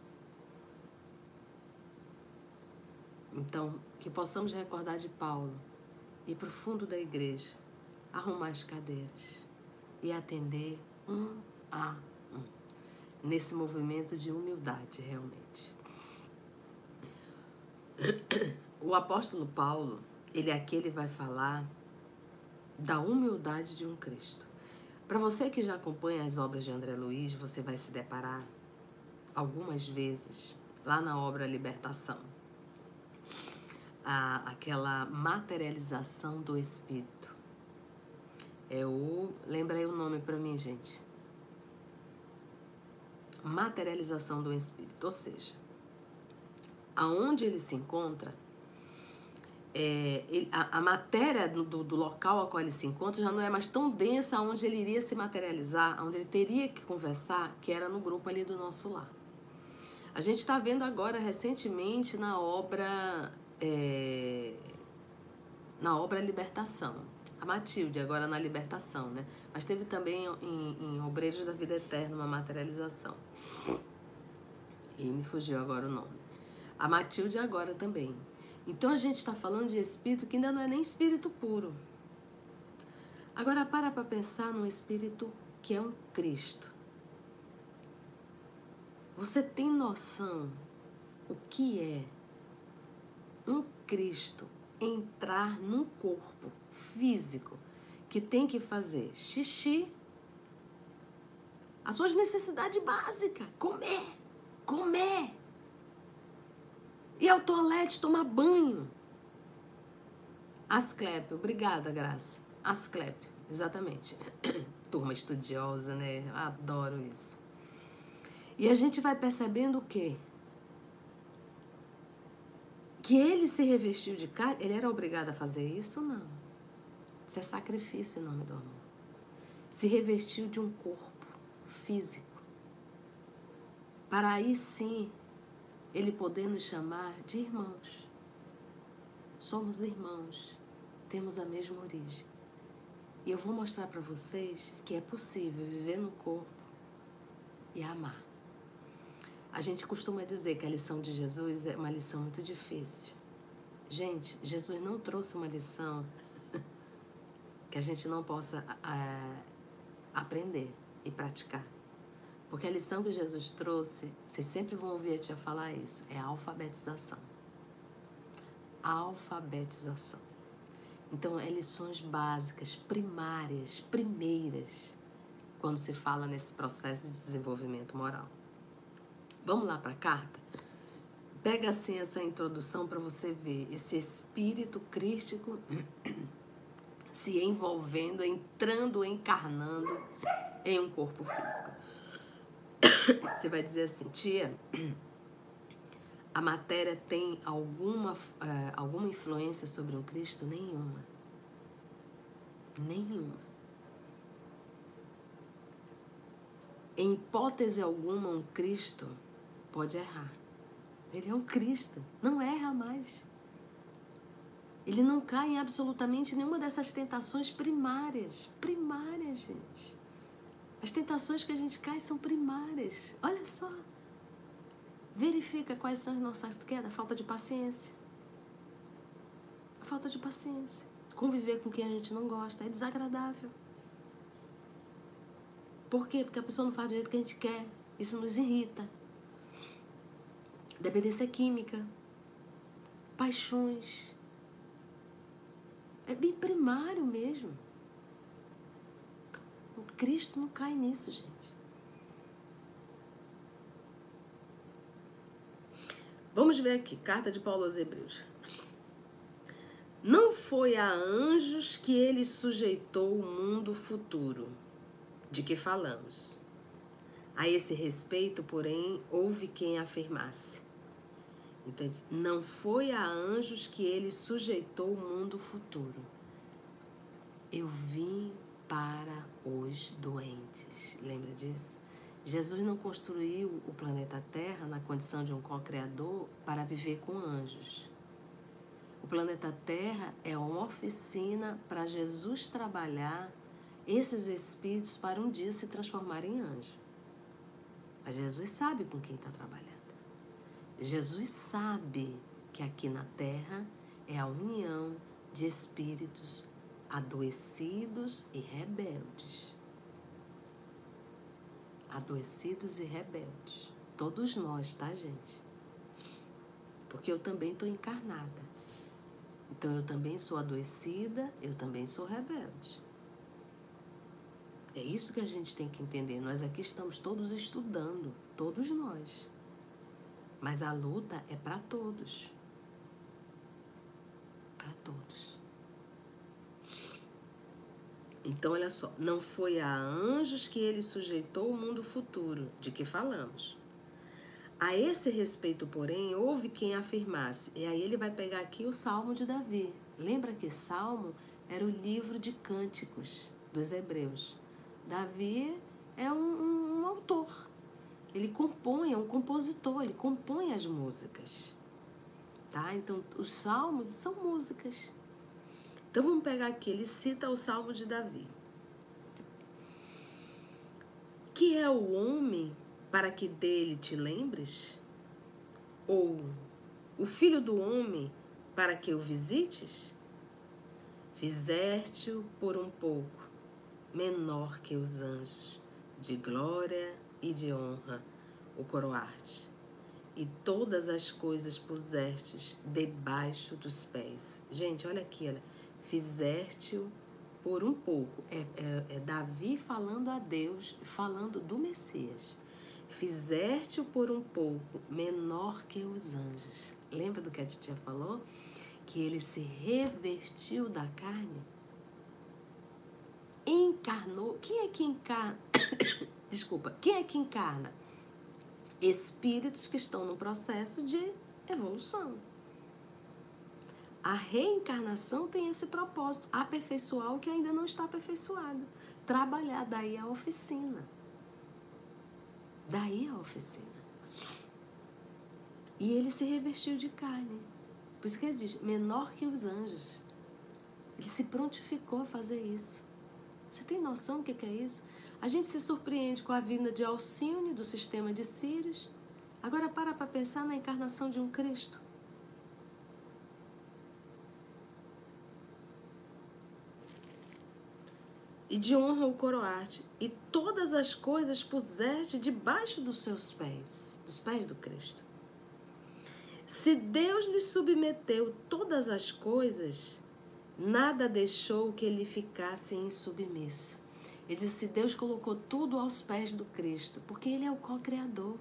Então, que possamos recordar de Paulo, ir para o fundo da igreja, arrumar as cadeiras e atender um a um, nesse movimento de humildade, realmente. O apóstolo Paulo, ele aqui ele vai falar da humildade de um Cristo. Para você que já acompanha as obras de André Luiz, você vai se deparar algumas vezes lá na obra Libertação. A, aquela materialização do espírito. É o. Lembra aí o nome para mim, gente. Materialização do espírito. Ou seja, aonde ele se encontra, é, ele, a, a, matéria do, do, local ao qual ele se encontra já não é mais tão densa onde ele iria se materializar, onde ele teria que conversar, que era no grupo ali do nosso lar. A gente está vendo agora recentemente na obra é, na obra Libertação, a Matilde agora na Libertação, né? Mas teve também em, em Obreiros da Vida Eterna uma materialização. E me fugiu agora o nome. A Matilde agora também. Então a gente está falando de espírito que ainda não é nem espírito puro. Agora para para pensar num espírito que é um Cristo. Você tem noção o que é um Cristo entrar num corpo físico que tem que fazer xixi, as suas necessidades básicas, comer, comer, e ao toalete tomar banho. Asclepio, obrigada, Graça. Asclepio, exatamente. Turma estudiosa, né? Adoro isso. E a gente vai percebendo o quê? Que ele se revestiu de carne, ele era obrigado a fazer isso? Não. Isso é sacrifício em nome do amor. Se revestiu de um corpo físico. Para aí sim ele poder nos chamar de irmãos. Somos irmãos, temos a mesma origem. E eu vou mostrar para vocês que é possível viver no corpo e amar. A gente costuma dizer que a lição de Jesus é uma lição muito difícil. Gente, Jesus não trouxe uma lição que a gente não possa é, aprender e praticar. Porque a lição que Jesus trouxe, vocês sempre vão ouvir a tia falar isso, é a alfabetização. A alfabetização. Então, é lições básicas, primárias, primeiras, quando se fala nesse processo de desenvolvimento moral. Vamos lá para a carta? Pega assim essa introdução para você ver esse espírito crístico se envolvendo, entrando, encarnando em um corpo físico. Você vai dizer assim, tia, a matéria tem alguma, uh, alguma influência sobre um Cristo? Nenhuma. Nenhuma. Em hipótese alguma, um Cristo pode errar. Ele é um Cristo, não erra mais. Ele não cai em absolutamente nenhuma dessas tentações primárias. Primárias, gente. As tentações que a gente cai são primárias. Olha só. Verifica quais são as nossas quedas. Falta de paciência. A falta de paciência. conviver com quem a gente não gosta. É desagradável. Por quê? Porque a pessoa não faz do jeito que a gente quer. Isso nos irrita. Dependência química. Paixões. É bem primário mesmo. O Cristo não cai nisso, gente. Vamos ver aqui, carta de Paulo aos Hebreus. Não foi a anjos que ele sujeitou o mundo futuro, de que falamos. A esse respeito, porém, houve quem afirmasse. Então, não foi a anjos que ele sujeitou o mundo futuro. Eu vim para os doentes. Lembra disso? Jesus não construiu o planeta Terra na condição de um co-criador para viver com anjos. O planeta Terra é uma oficina para Jesus trabalhar esses espíritos para um dia se transformarem em anjo. Mas Jesus sabe com quem está trabalhando. Jesus sabe que aqui na Terra é a união de espíritos adoecidos e rebeldes. Adoecidos e rebeldes. Todos nós, tá, gente? Porque eu também estou encarnada. Então eu também sou adoecida, eu também sou rebelde. É isso que a gente tem que entender. Nós aqui estamos todos estudando, todos nós. Mas a luta é para todos. Para todos. Então, olha só, não foi a anjos que ele sujeitou o mundo futuro, de que falamos. A esse respeito, porém, houve quem afirmasse, e aí ele vai pegar aqui o Salmo de Davi. Lembra que Salmo era o livro de cânticos dos hebreus. Davi é um, um, um autor. Ele compõe, é um compositor, ele compõe as músicas. Tá? Então, os salmos são músicas. Então, vamos pegar aqui, ele cita o Salmo de Davi. Que é o homem para que dele te lembres? Ou o filho do homem para que o visites? Fizeste-o por um pouco, menor que os anjos, de glória e de honra o coroarte, e todas as coisas pusestes debaixo dos pés. Gente, olha aqui, olha. Fizeste-o por um pouco. É, é, é Davi falando a Deus, falando do Messias Fizeste-o por um pouco menor que os anjos. Lembra do que a titia falou? Que ele se revestiu da carne? Encarnou. Quem é que encarna? Desculpa. Quem é que encarna? Espíritos que estão no processo de evolução. A reencarnação tem esse propósito, aperfeiçoar o que ainda não está aperfeiçoado. Trabalhar daí a oficina. Daí a oficina. E ele se revestiu de carne. Por isso que ele diz, menor que os anjos. Ele se prontificou a fazer isso. Você tem noção do que é isso? A gente se surpreende com a vinda de Alcione, do sistema de Sírios. Agora para para pensar na encarnação de um Cristo. e de honra o coroarte, e todas as coisas puseste debaixo dos seus pés, dos pés do Cristo. Se Deus lhe submeteu todas as coisas, nada deixou que ele ficasse insubmisso. Ele disse: se Deus colocou tudo aos pés do Cristo, porque ele é o co-criador.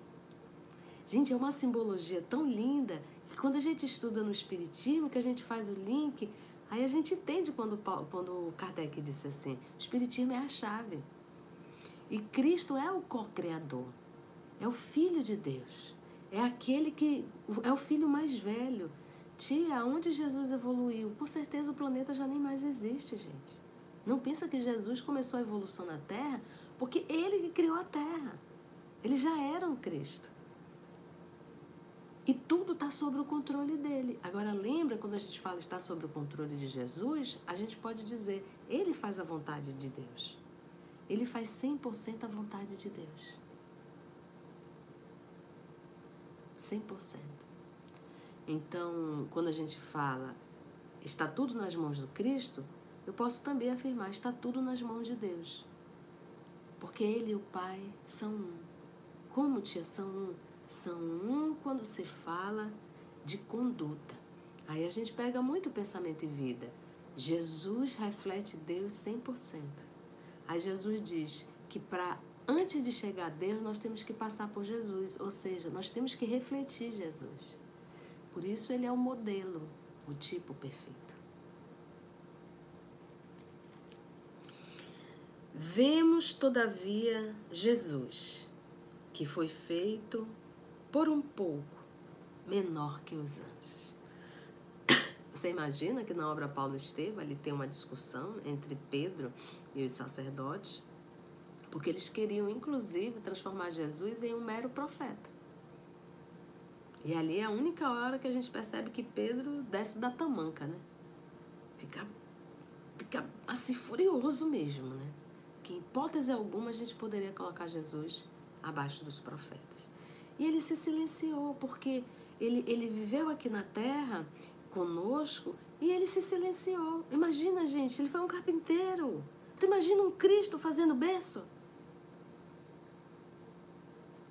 Gente, é uma simbologia tão linda que quando a gente estuda no Espiritismo, que a gente faz o link, Aí a gente entende quando, quando Kardec disse assim: o Espiritismo é a chave. E Cristo é o co-criador, é o Filho de Deus, é aquele que é o filho mais velho. Tia, onde Jesus evoluiu? Por certeza o planeta já nem mais existe, gente. Não pensa que Jesus começou a evolução na Terra porque ele que criou a Terra. Ele já era um Cristo. E tudo está sob o controle dele. Agora, lembra quando a gente fala está sob o controle de Jesus? A gente pode dizer, ele faz a vontade de Deus. Ele faz 100% a vontade de Deus. 100%. Então, quando a gente fala está tudo nas mãos do Cristo, eu posso também afirmar: está tudo nas mãos de Deus. Porque Ele e o Pai são um. Como tia são um? São um quando se fala de conduta. Aí a gente pega muito pensamento e vida. Jesus reflete Deus 100%. Aí Jesus diz que para antes de chegar a Deus, nós temos que passar por Jesus, ou seja, nós temos que refletir Jesus. Por isso ele é o modelo, o tipo perfeito. Vemos, todavia, Jesus, que foi feito por um pouco menor que os anjos. Você imagina que na obra Paulo Estevam ali tem uma discussão entre Pedro e os sacerdotes, porque eles queriam inclusive transformar Jesus em um mero profeta. E ali é a única hora que a gente percebe que Pedro desce da tamanca, né? Fica, fica assim furioso mesmo, né? Que em hipótese alguma a gente poderia colocar Jesus abaixo dos profetas. E ele se silenciou, porque ele, ele viveu aqui na terra conosco e ele se silenciou. Imagina, gente, ele foi um carpinteiro. Tu imagina um Cristo fazendo berço?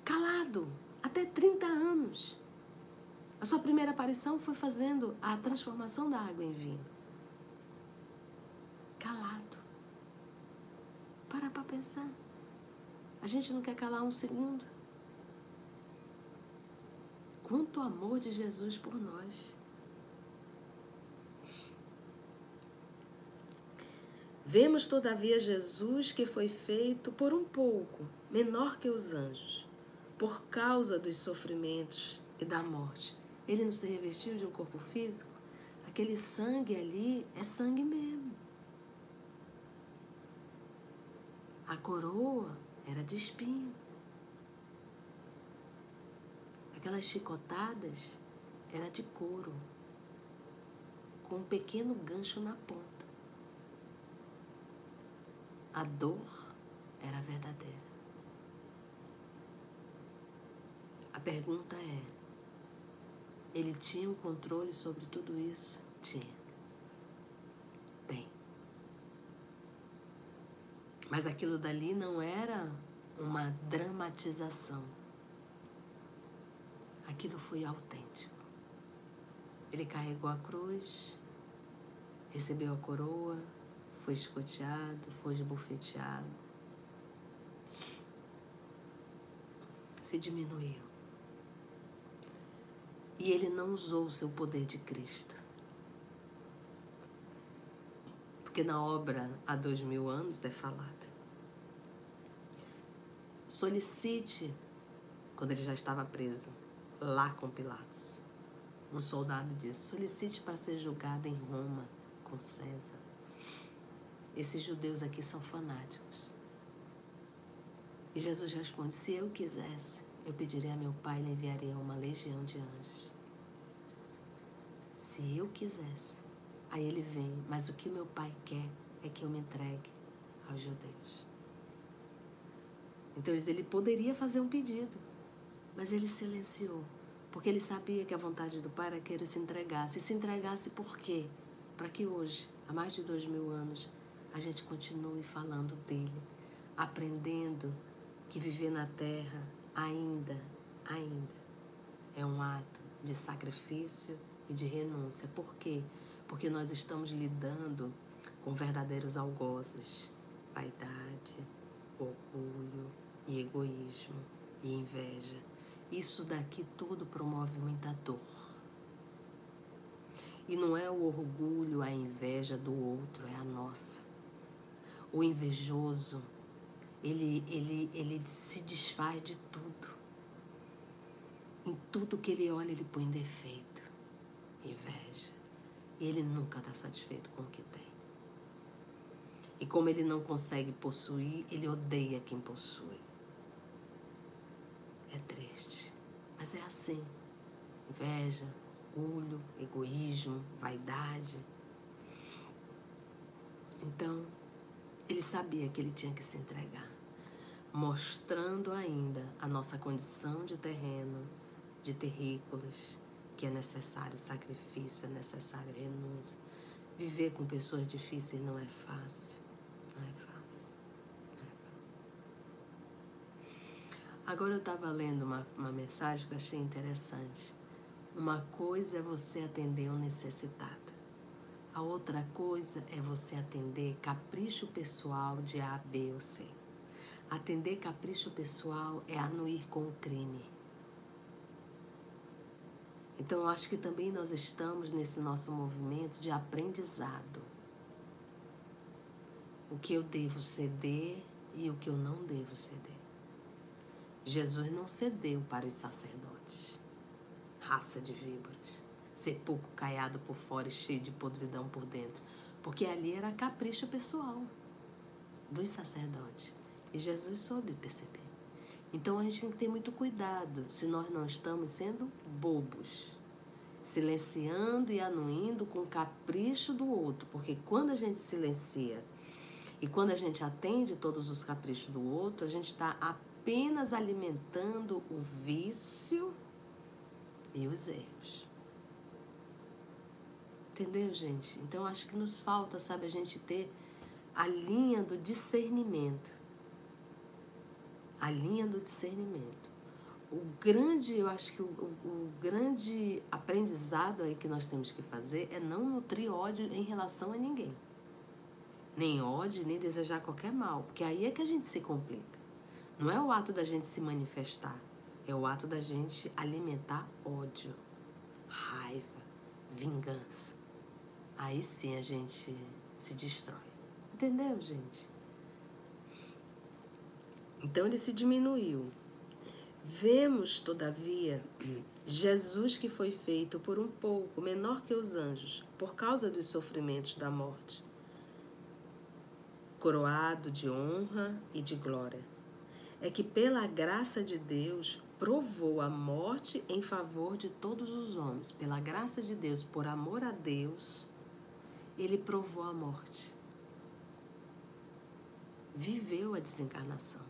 Calado, até 30 anos. A sua primeira aparição foi fazendo a transformação da água em vinho. Calado. Para para pensar. A gente não quer calar um segundo. Quanto amor de Jesus por nós. Vemos, todavia, Jesus que foi feito por um pouco menor que os anjos, por causa dos sofrimentos e da morte. Ele não se revestiu de um corpo físico? Aquele sangue ali é sangue mesmo. A coroa era de espinho. Aquelas chicotadas era de couro, com um pequeno gancho na ponta. A dor era verdadeira. A pergunta é: ele tinha o um controle sobre tudo isso? Tinha. Tem. Mas aquilo dali não era uma dramatização aquilo foi autêntico. Ele carregou a cruz, recebeu a coroa, foi escoteado, foi esbofeteado. Se diminuiu. E ele não usou o seu poder de Cristo. Porque na obra há dois mil anos é falado. Solicite, quando ele já estava preso, lá com Pilatos. Um soldado disse: solicite para ser julgado em Roma com César. Esses judeus aqui são fanáticos. E Jesus responde: se eu quisesse, eu pediria a meu pai e lhe enviaria uma legião de anjos. Se eu quisesse. Aí ele vem, mas o que meu pai quer é que eu me entregue aos judeus. Então ele poderia fazer um pedido. Mas ele silenciou, porque ele sabia que a vontade do Pai era que ele se entregasse. E se entregasse por quê? Para que hoje, há mais de dois mil anos, a gente continue falando dele, aprendendo que viver na terra ainda, ainda é um ato de sacrifício e de renúncia. Por quê? Porque nós estamos lidando com verdadeiros algozes, vaidade, orgulho e egoísmo e inveja. Isso daqui tudo promove muita dor. E não é o orgulho, a inveja do outro, é a nossa. O invejoso, ele, ele, ele se desfaz de tudo. Em tudo que ele olha, ele põe defeito, inveja. Ele nunca está satisfeito com o que tem. E como ele não consegue possuir, ele odeia quem possui. É triste, mas é assim. Inveja, orgulho, egoísmo, vaidade. Então, ele sabia que ele tinha que se entregar, mostrando ainda a nossa condição de terreno, de terrícolas, que é necessário sacrifício, é necessário renúncia. Viver com pessoas difíceis não é fácil. Não é fácil. Não é fácil. Agora eu estava lendo uma, uma mensagem que eu achei interessante. Uma coisa é você atender um necessitado. A outra coisa é você atender capricho pessoal de A, B ou C. Atender capricho pessoal é anuir com o crime. Então, eu acho que também nós estamos nesse nosso movimento de aprendizado. O que eu devo ceder e o que eu não devo ceder. Jesus não cedeu para os sacerdotes, raça de víboras, sepulcro caiado por fora e cheio de podridão por dentro, porque ali era capricho pessoal dos sacerdotes. E Jesus soube perceber. Então a gente tem que ter muito cuidado se nós não estamos sendo bobos, silenciando e anuindo com o capricho do outro, porque quando a gente silencia e quando a gente atende todos os caprichos do outro, a gente está apenas alimentando o vício e os erros. Entendeu, gente? Então acho que nos falta, sabe, a gente ter a linha do discernimento a linha do discernimento. O grande, eu acho que o, o, o, grande aprendizado aí que nós temos que fazer é não nutrir ódio em relação a ninguém. Nem ódio, nem desejar qualquer mal, porque aí é que a gente se complica. Não é o ato da gente se manifestar, é o ato da gente alimentar ódio, raiva, vingança. Aí sim a gente se destrói. Entendeu, gente? Então ele se diminuiu. Vemos, todavia, Jesus que foi feito por um pouco menor que os anjos, por causa dos sofrimentos da morte, coroado de honra e de glória. É que pela graça de Deus provou a morte em favor de todos os homens. Pela graça de Deus, por amor a Deus, ele provou a morte. Viveu a desencarnação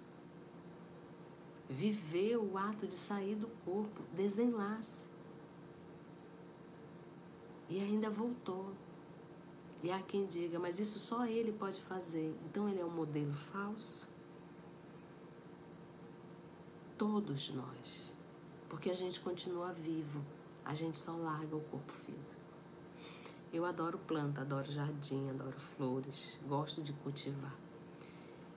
viveu o ato de sair do corpo, desenlace. E ainda voltou. E há quem diga, mas isso só ele pode fazer. Então ele é um modelo falso? Todos nós. Porque a gente continua vivo, a gente só larga o corpo físico. Eu adoro planta, adoro jardim, adoro flores, gosto de cultivar.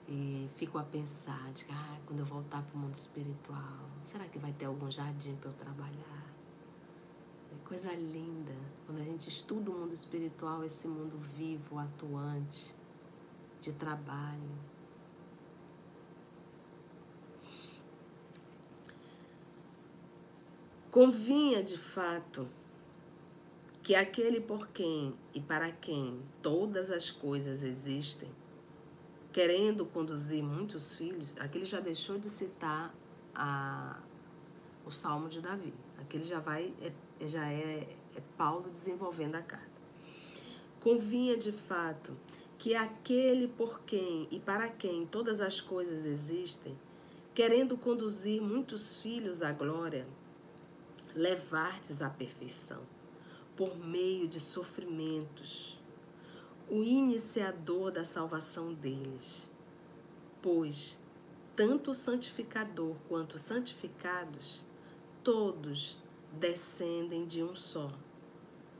E fico a pensar, de, ah, quando eu voltar para o mundo espiritual, será que vai ter algum jardim para eu trabalhar? Coisa linda. Quando a gente estuda o mundo espiritual, esse mundo vivo, atuante, de trabalho. Convinha de fato que aquele por quem e para quem todas as coisas existem querendo conduzir muitos filhos, aqui ele já deixou de citar a, o Salmo de Davi. Aqui ele já vai, é, já é, é Paulo desenvolvendo a carta. Convinha de fato que aquele por quem e para quem todas as coisas existem, querendo conduzir muitos filhos à glória, levar-te à perfeição, por meio de sofrimentos o iniciador da salvação deles. Pois tanto o santificador quanto os santificados, todos descendem de um só.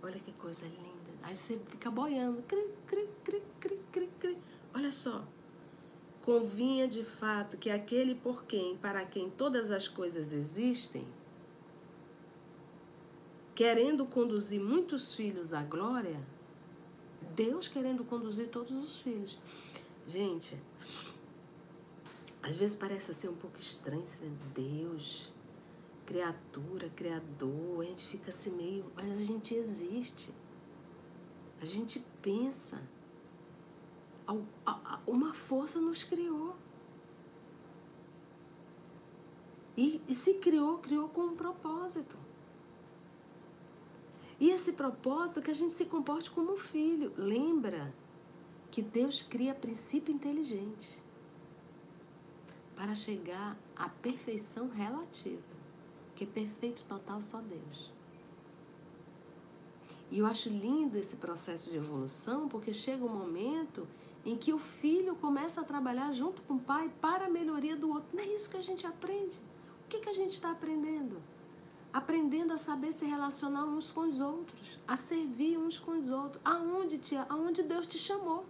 Olha que coisa linda. Aí você fica boiando. Cri, cri, cri, cri, cri, cri. Olha só. Convinha de fato que aquele por quem, para quem todas as coisas existem, querendo conduzir muitos filhos à glória, Deus querendo conduzir todos os filhos. Gente, às vezes parece ser um pouco estranho Deus, criatura, criador, a gente fica assim meio, mas a gente existe. A gente pensa. Uma força nos criou. E, e se criou, criou com um propósito. E esse propósito é que a gente se comporte como um filho. Lembra que Deus cria princípio inteligente para chegar à perfeição relativa, que é perfeito total só Deus. E eu acho lindo esse processo de evolução, porque chega um momento em que o filho começa a trabalhar junto com o pai para a melhoria do outro. Não é isso que a gente aprende. O que, que a gente está aprendendo? Aprendendo a saber se relacionar uns com os outros, a servir uns com os outros, aonde, te, aonde Deus te chamou.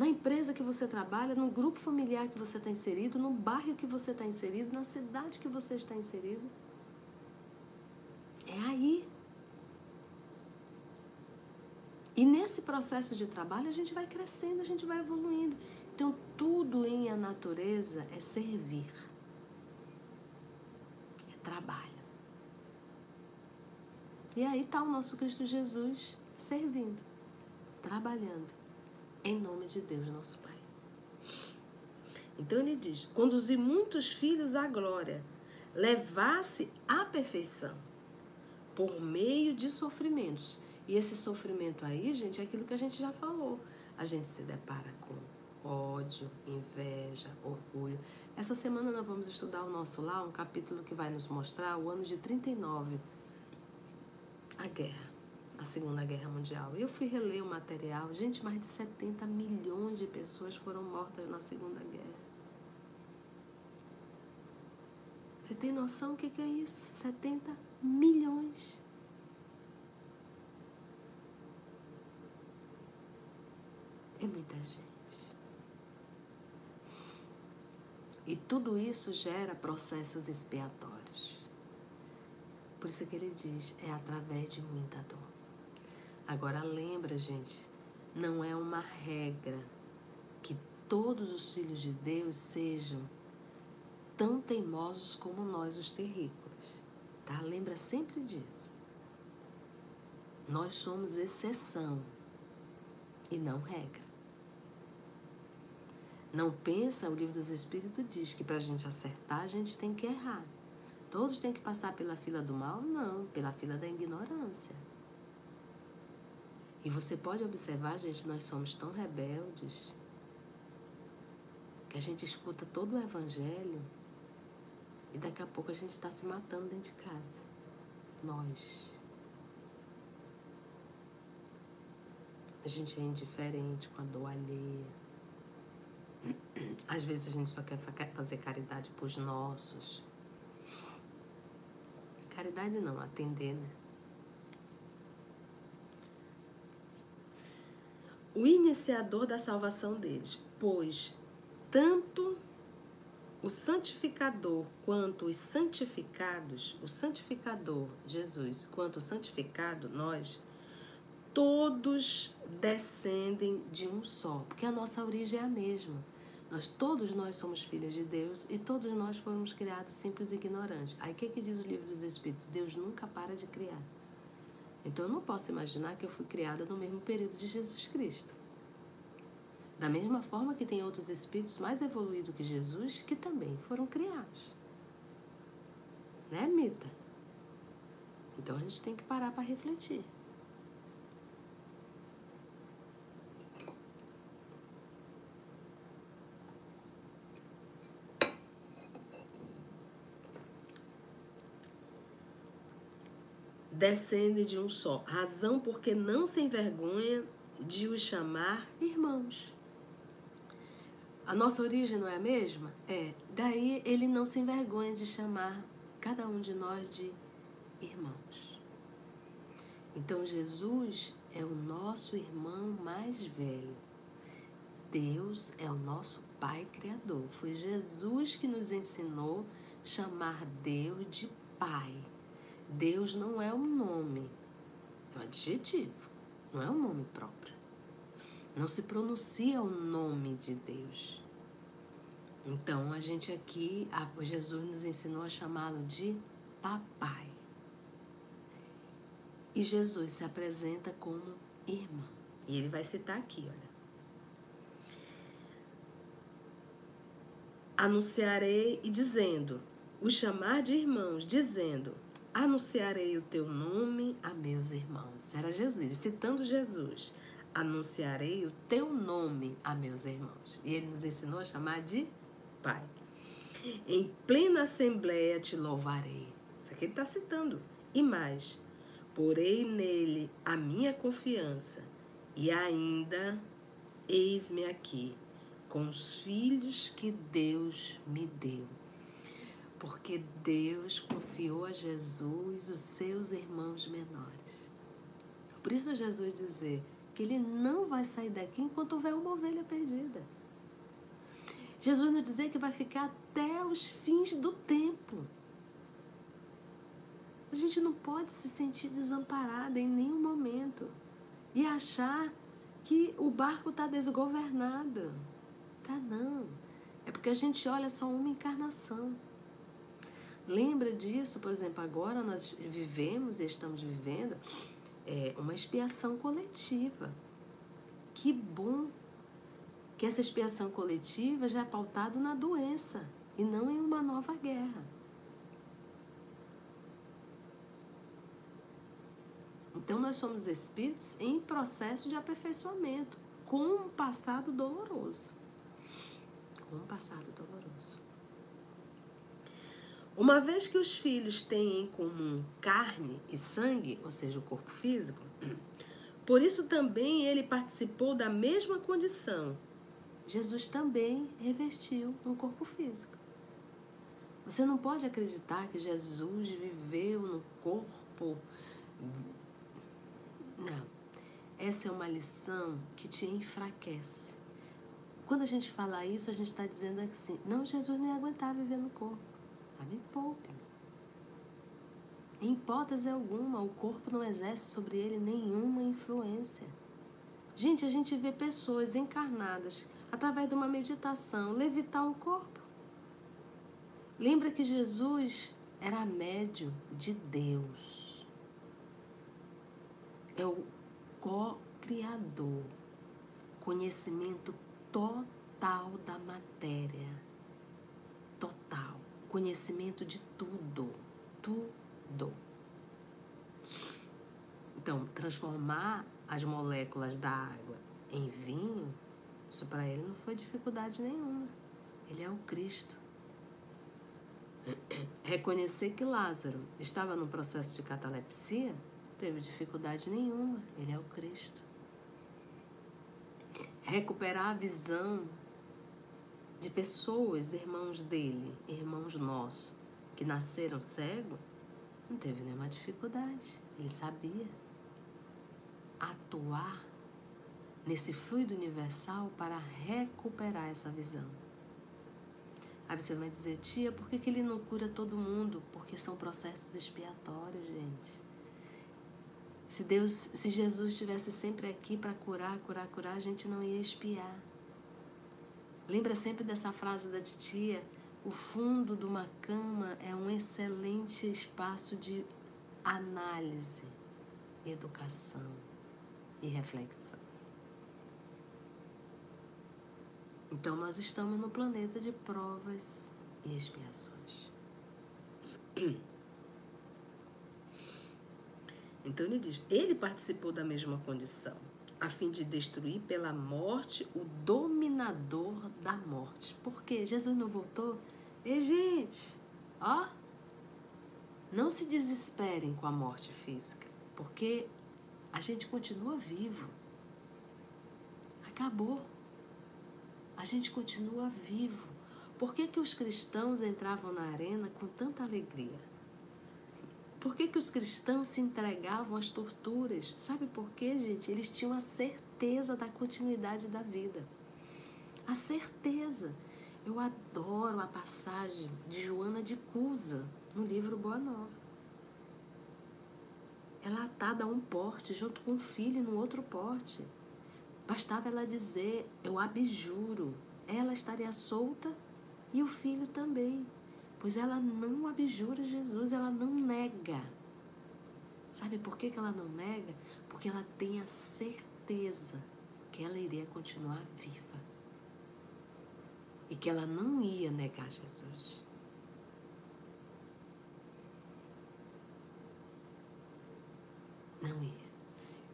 Na empresa que você trabalha, no grupo familiar que você está inserido, no bairro que você está inserido, na cidade que você está inserido. É aí. E nesse processo de trabalho a gente vai crescendo, a gente vai evoluindo. Então tudo em a natureza é servir. É trabalho. E aí está o nosso Cristo Jesus servindo, trabalhando, em nome de Deus, nosso Pai. Então ele diz: conduzir muitos filhos à glória, levar-se à perfeição por meio de sofrimentos. E esse sofrimento aí, gente, é aquilo que a gente já falou. A gente se depara com ódio, inveja, orgulho. Essa semana nós vamos estudar o nosso lá, um capítulo que vai nos mostrar o ano de 39, a guerra, a Segunda Guerra Mundial. Eu fui reler o material. Gente, mais de 70 milhões de pessoas foram mortas na Segunda Guerra. Você tem noção o que é isso? 70 milhões. É muita gente. E tudo isso gera processos expiatórios. Por isso que ele diz, é através de muita dor. Agora lembra, gente, não é uma regra que todos os filhos de Deus sejam tão teimosos como nós, os terrícolas. Tá? Lembra sempre disso. Nós somos exceção e não regra. Não pensa, o livro dos Espíritos diz que para a gente acertar, a gente tem que errar. Todos têm que passar pela fila do mal? Não, pela fila da ignorância. E você pode observar, gente, nós somos tão rebeldes que a gente escuta todo o evangelho e daqui a pouco a gente está se matando dentro de casa. Nós. A gente é indiferente com a dor alheia. Às vezes a gente só quer fazer caridade para os nossos. Caridade não, atender, né? O iniciador da salvação deles, pois tanto o santificador quanto os santificados, o santificador Jesus quanto o santificado nós, todos descendem de um só, porque a nossa origem é a mesma. Nós todos nós somos filhos de Deus e todos nós fomos criados simples e ignorantes. Aí o que, que diz o livro dos Espíritos? Deus nunca para de criar. Então eu não posso imaginar que eu fui criada no mesmo período de Jesus Cristo. Da mesma forma que tem outros espíritos mais evoluídos que Jesus que também foram criados. Né, Mita? Então a gente tem que parar para refletir. Descende de um só, razão porque não se envergonha de os chamar irmãos. A nossa origem não é a mesma? É. Daí ele não se envergonha de chamar cada um de nós de irmãos. Então Jesus é o nosso irmão mais velho. Deus é o nosso Pai Criador. Foi Jesus que nos ensinou a chamar Deus de Pai. Deus não é um nome, é um adjetivo, não é um nome próprio. Não se pronuncia o nome de Deus. Então, a gente aqui, Jesus nos ensinou a chamá-lo de papai. E Jesus se apresenta como irmão. E ele vai citar aqui, olha. Anunciarei e dizendo, o chamar de irmãos, dizendo, anunciarei o teu nome a meus irmãos. Era Jesus, citando Jesus. Anunciarei o teu nome a meus irmãos. E ele nos ensinou a chamar de Pai. Em plena assembleia te louvarei. Isso aqui ele está citando. E mais, porei nele a minha confiança e ainda eis-me aqui com os filhos que Deus me deu. Porque Deus confiou a Jesus os seus irmãos menores. Por isso Jesus dizer que ele não vai sair daqui enquanto houver uma ovelha perdida. Jesus nos dizer que vai ficar até os fins do tempo. A gente não pode se sentir desamparada em nenhum momento e achar que o barco está desgovernado. Tá não. É porque a gente olha só uma encarnação. Lembra disso, por exemplo, agora nós vivemos e estamos vivendo é, uma expiação coletiva. Que bom que essa expiação coletiva já é pautada na doença e não em uma nova guerra. Então, nós somos espíritos em processo de aperfeiçoamento, com um passado doloroso. Com um passado doloroso. Uma vez que os filhos têm em comum carne e sangue, ou seja, o corpo físico, por isso também ele participou da mesma condição. Jesus também revestiu um corpo físico. Você não pode acreditar que Jesus viveu no corpo não. Essa é uma lição que te enfraquece. Quando a gente fala isso, a gente está dizendo assim: não, Jesus não ia aguentar viver no corpo. A me poupe. Em hipótese alguma, o corpo não exerce sobre ele nenhuma influência. Gente, a gente vê pessoas encarnadas através de uma meditação levitar um corpo. Lembra que Jesus era médio de Deus é o co-criador, conhecimento total da matéria, conhecimento de tudo, tudo. Então, transformar as moléculas da água em vinho, isso para ele não foi dificuldade nenhuma. Ele é o Cristo. Reconhecer que Lázaro estava no processo de catalepsia teve dificuldade nenhuma, ele é o Cristo. Recuperar a visão de pessoas, irmãos dele, irmãos nossos, que nasceram cegos, não teve nenhuma dificuldade. Ele sabia atuar nesse fluido universal para recuperar essa visão. Aí você vai dizer, tia, por que, que ele não cura todo mundo? Porque são processos expiatórios, gente. Se Deus, se Jesus estivesse sempre aqui para curar, curar, curar, a gente não ia espiar. Lembra sempre dessa frase da titia? O fundo de uma cama é um excelente espaço de análise, educação e reflexão. Então nós estamos no planeta de provas e expiações. Então ele diz: ele participou da mesma condição, a fim de destruir pela morte o dominador da morte. Por quê? Jesus não voltou? E, gente, ó, não se desesperem com a morte física, porque a gente continua vivo. Acabou. A gente continua vivo. Por que, que os cristãos entravam na arena com tanta alegria? Por que, que os cristãos se entregavam às torturas? Sabe por quê, gente? Eles tinham a certeza da continuidade da vida. A certeza. Eu adoro a passagem de Joana de Cusa no livro Boa Nova. Ela atada a um porte junto com o filho no outro porte. Bastava ela dizer: Eu abjuro. Ela estaria solta e o filho também pois ela não abjura Jesus, ela não nega. Sabe por que, que ela não nega? Porque ela tem a certeza que ela iria continuar viva e que ela não ia negar Jesus. Não ia.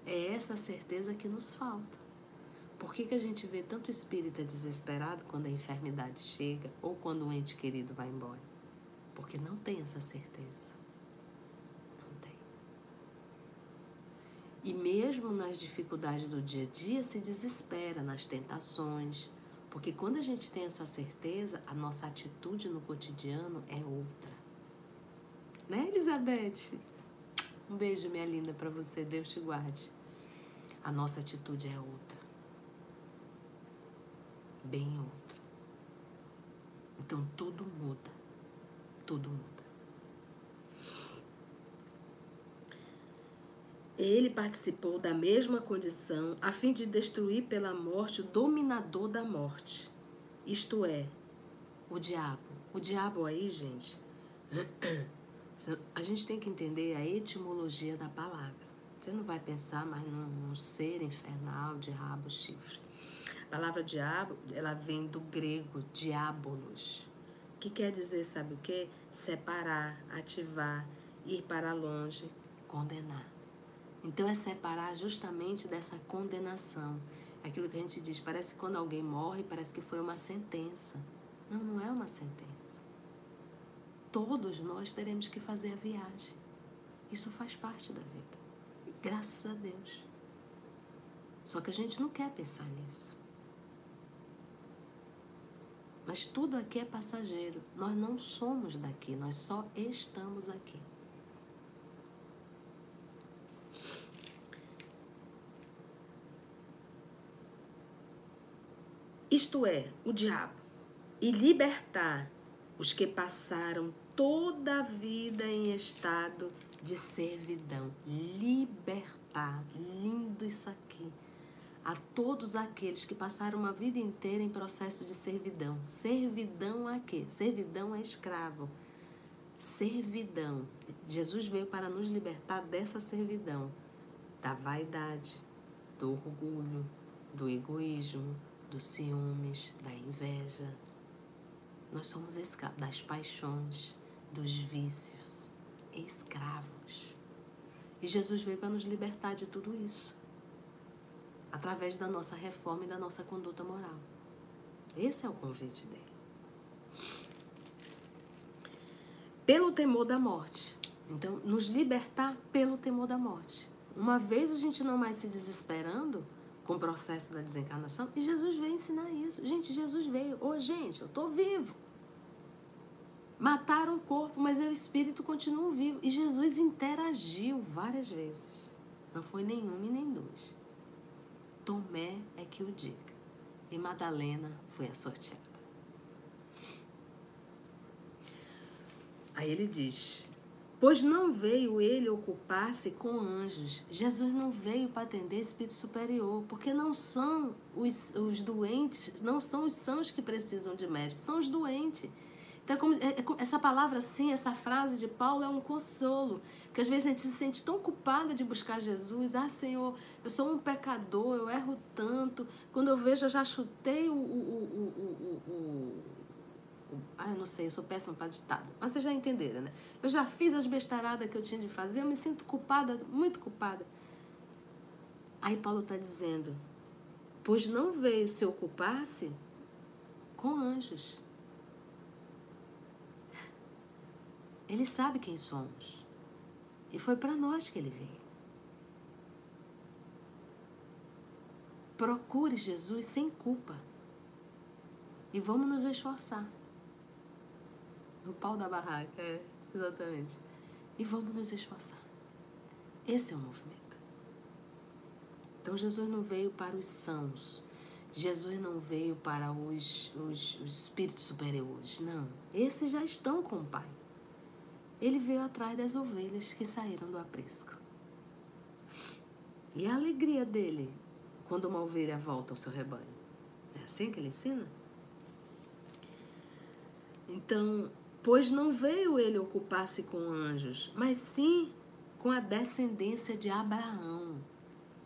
É essa certeza que nos falta. Por que, que a gente vê tanto espírita desesperado quando a enfermidade chega ou quando um ente querido vai embora? Porque não tem essa certeza. Não tem. E mesmo nas dificuldades do dia a dia, se desespera nas tentações. Porque quando a gente tem essa certeza, a nossa atitude no cotidiano é outra. Né, Elizabeth? Um beijo, minha linda, para você. Deus te guarde. A nossa atitude é outra. Bem outra. Então tudo muda. Tudo muda. Ele participou da mesma condição a fim de destruir pela morte o dominador da morte, isto é, o diabo. O diabo aí, gente, a gente tem que entender a etimologia da palavra. Você não vai pensar mais num, num ser infernal de rabo, chifre. A palavra diabo, ela vem do grego diabolos, que quer dizer, sabe o que? Separar, ativar, ir para longe, condenar. Então é separar justamente dessa condenação. Aquilo que a gente diz, parece que quando alguém morre, parece que foi uma sentença. Não, não é uma sentença. Todos nós teremos que fazer a viagem. Isso faz parte da vida. Graças a Deus. Só que a gente não quer pensar nisso. Mas tudo aqui é passageiro. Nós não somos daqui, nós só estamos aqui. isto é, o diabo, e libertar os que passaram toda a vida em estado de servidão. Libertar, lindo isso aqui. A todos aqueles que passaram uma vida inteira em processo de servidão. Servidão a quê? Servidão a escravo. Servidão. Jesus veio para nos libertar dessa servidão, da vaidade, do orgulho, do egoísmo, dos ciúmes, da inveja. Nós somos escravos das paixões, dos vícios, escravos. E Jesus veio para nos libertar de tudo isso, através da nossa reforma e da nossa conduta moral. Esse é o convite dele. Pelo temor da morte. Então, nos libertar pelo temor da morte. Uma vez a gente não mais se desesperando, com o processo da desencarnação. E Jesus veio ensinar isso. Gente, Jesus veio. Ô, oh, gente, eu estou vivo. Mataram o corpo, mas o espírito continua vivo. E Jesus interagiu várias vezes. Não foi nenhuma e nem duas. Tomé é que o diga. E Madalena foi a sorteada. Aí ele diz: Pois não veio ele ocupar-se com anjos. Jesus não veio para atender espírito superior, porque não são os, os doentes, não são os sãos que precisam de médico, são os doentes. Então, é como, é, é, essa palavra assim, essa frase de Paulo é um consolo. Que às vezes a gente se sente tão culpada de buscar Jesus. Ah, Senhor, eu sou um pecador, eu erro tanto. Quando eu vejo, eu já chutei o, o, o, o ah, eu não sei, eu sou péssima para ditado. Mas vocês já entenderam, né? Eu já fiz as bestaradas que eu tinha de fazer, eu me sinto culpada, muito culpada. Aí Paulo está dizendo: Pois não veio se ocupar-se com anjos. Ele sabe quem somos. E foi para nós que ele veio. Procure Jesus sem culpa. E vamos nos esforçar no pau da barraca. É, exatamente. E vamos nos esforçar. Esse é o movimento. Então Jesus não veio para os sãos. Jesus não veio para os, os, os espíritos superiores. Não. Esses já estão com o Pai. Ele veio atrás das ovelhas que saíram do aprisco. E a alegria dele quando uma ovelha volta ao seu rebanho. É assim que ele ensina? Então, Pois não veio ele ocupar-se com anjos, mas sim com a descendência de Abraão.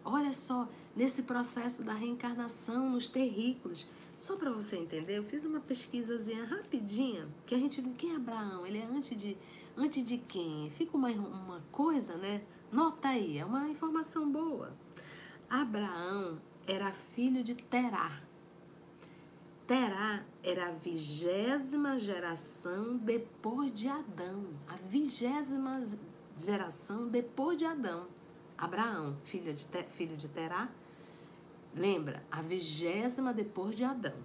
Olha só, nesse processo da reencarnação nos terrícolas. Só para você entender, eu fiz uma pesquisazinha rapidinha, que a gente quem é Abraão, ele é antes de, antes de quem? Fica uma, uma coisa, né? Nota aí, é uma informação boa. Abraão era filho de Terá. Terá era a vigésima geração depois de Adão. A vigésima geração depois de Adão. Abraão, filho de, filho de Terá, lembra, a vigésima depois de Adão.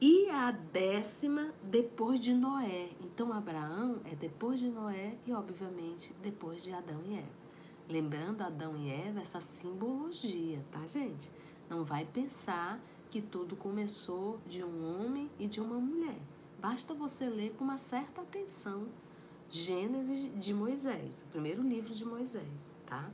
E a décima depois de Noé. Então, Abraão é depois de Noé e, obviamente, depois de Adão e Eva. Lembrando Adão e Eva, essa simbologia, tá, gente? Não vai pensar que tudo começou de um homem e de uma mulher. Basta você ler com uma certa atenção Gênesis de Moisés, o primeiro livro de Moisés, tá?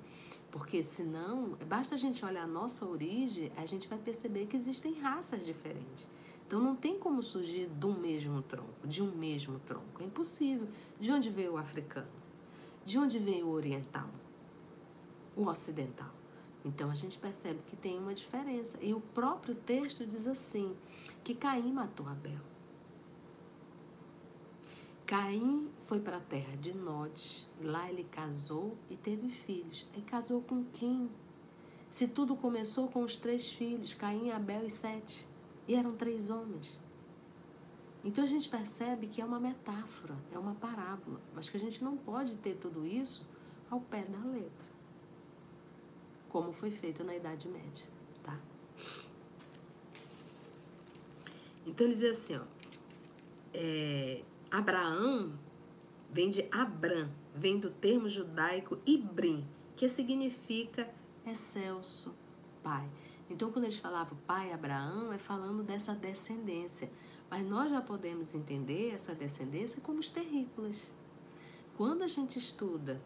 Porque senão, basta a gente olhar a nossa origem, a gente vai perceber que existem raças diferentes. Então não tem como surgir do mesmo tronco, de um mesmo tronco. É impossível. De onde veio o africano? De onde veio o oriental? O ocidental? Então a gente percebe que tem uma diferença. E o próprio texto diz assim: que Caim matou Abel. Caim foi para a terra de Nod, lá ele casou e teve filhos. E casou com quem? Se tudo começou com os três filhos, Caim, Abel e Sete, e eram três homens. Então a gente percebe que é uma metáfora, é uma parábola, mas que a gente não pode ter tudo isso ao pé da letra, como foi feito na Idade Média, tá? Então ele diz assim, ó, é, Abraão vem de Abram, vem do termo judaico Ibrim, que significa excelso pai. Então, quando eles falavam pai Abraão, é falando dessa descendência. Mas nós já podemos entender essa descendência como os terrícolas. Quando a gente estuda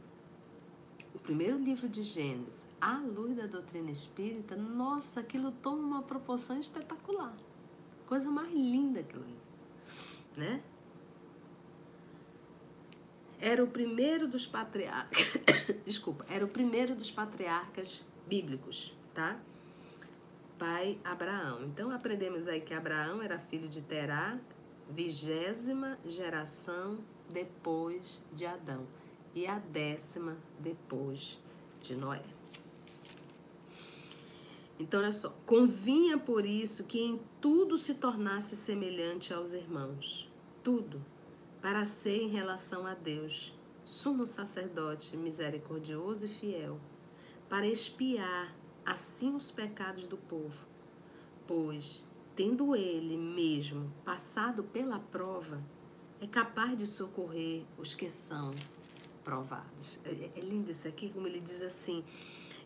o primeiro livro de Gênesis, à luz da doutrina espírita, nossa, aquilo toma uma proporção espetacular. Coisa mais linda aquilo ali, né? era o primeiro dos patriarcas. Desculpa, era o primeiro dos patriarcas bíblicos, tá? Pai Abraão. Então aprendemos aí que Abraão era filho de Terá, vigésima geração depois de Adão e a décima depois de Noé. Então, olha só, convinha por isso que em tudo se tornasse semelhante aos irmãos. Tudo para ser em relação a Deus, sumo sacerdote misericordioso e fiel, para expiar assim os pecados do povo, pois, tendo ele mesmo passado pela prova, é capaz de socorrer os que são provados. É, é lindo isso aqui, como ele diz assim.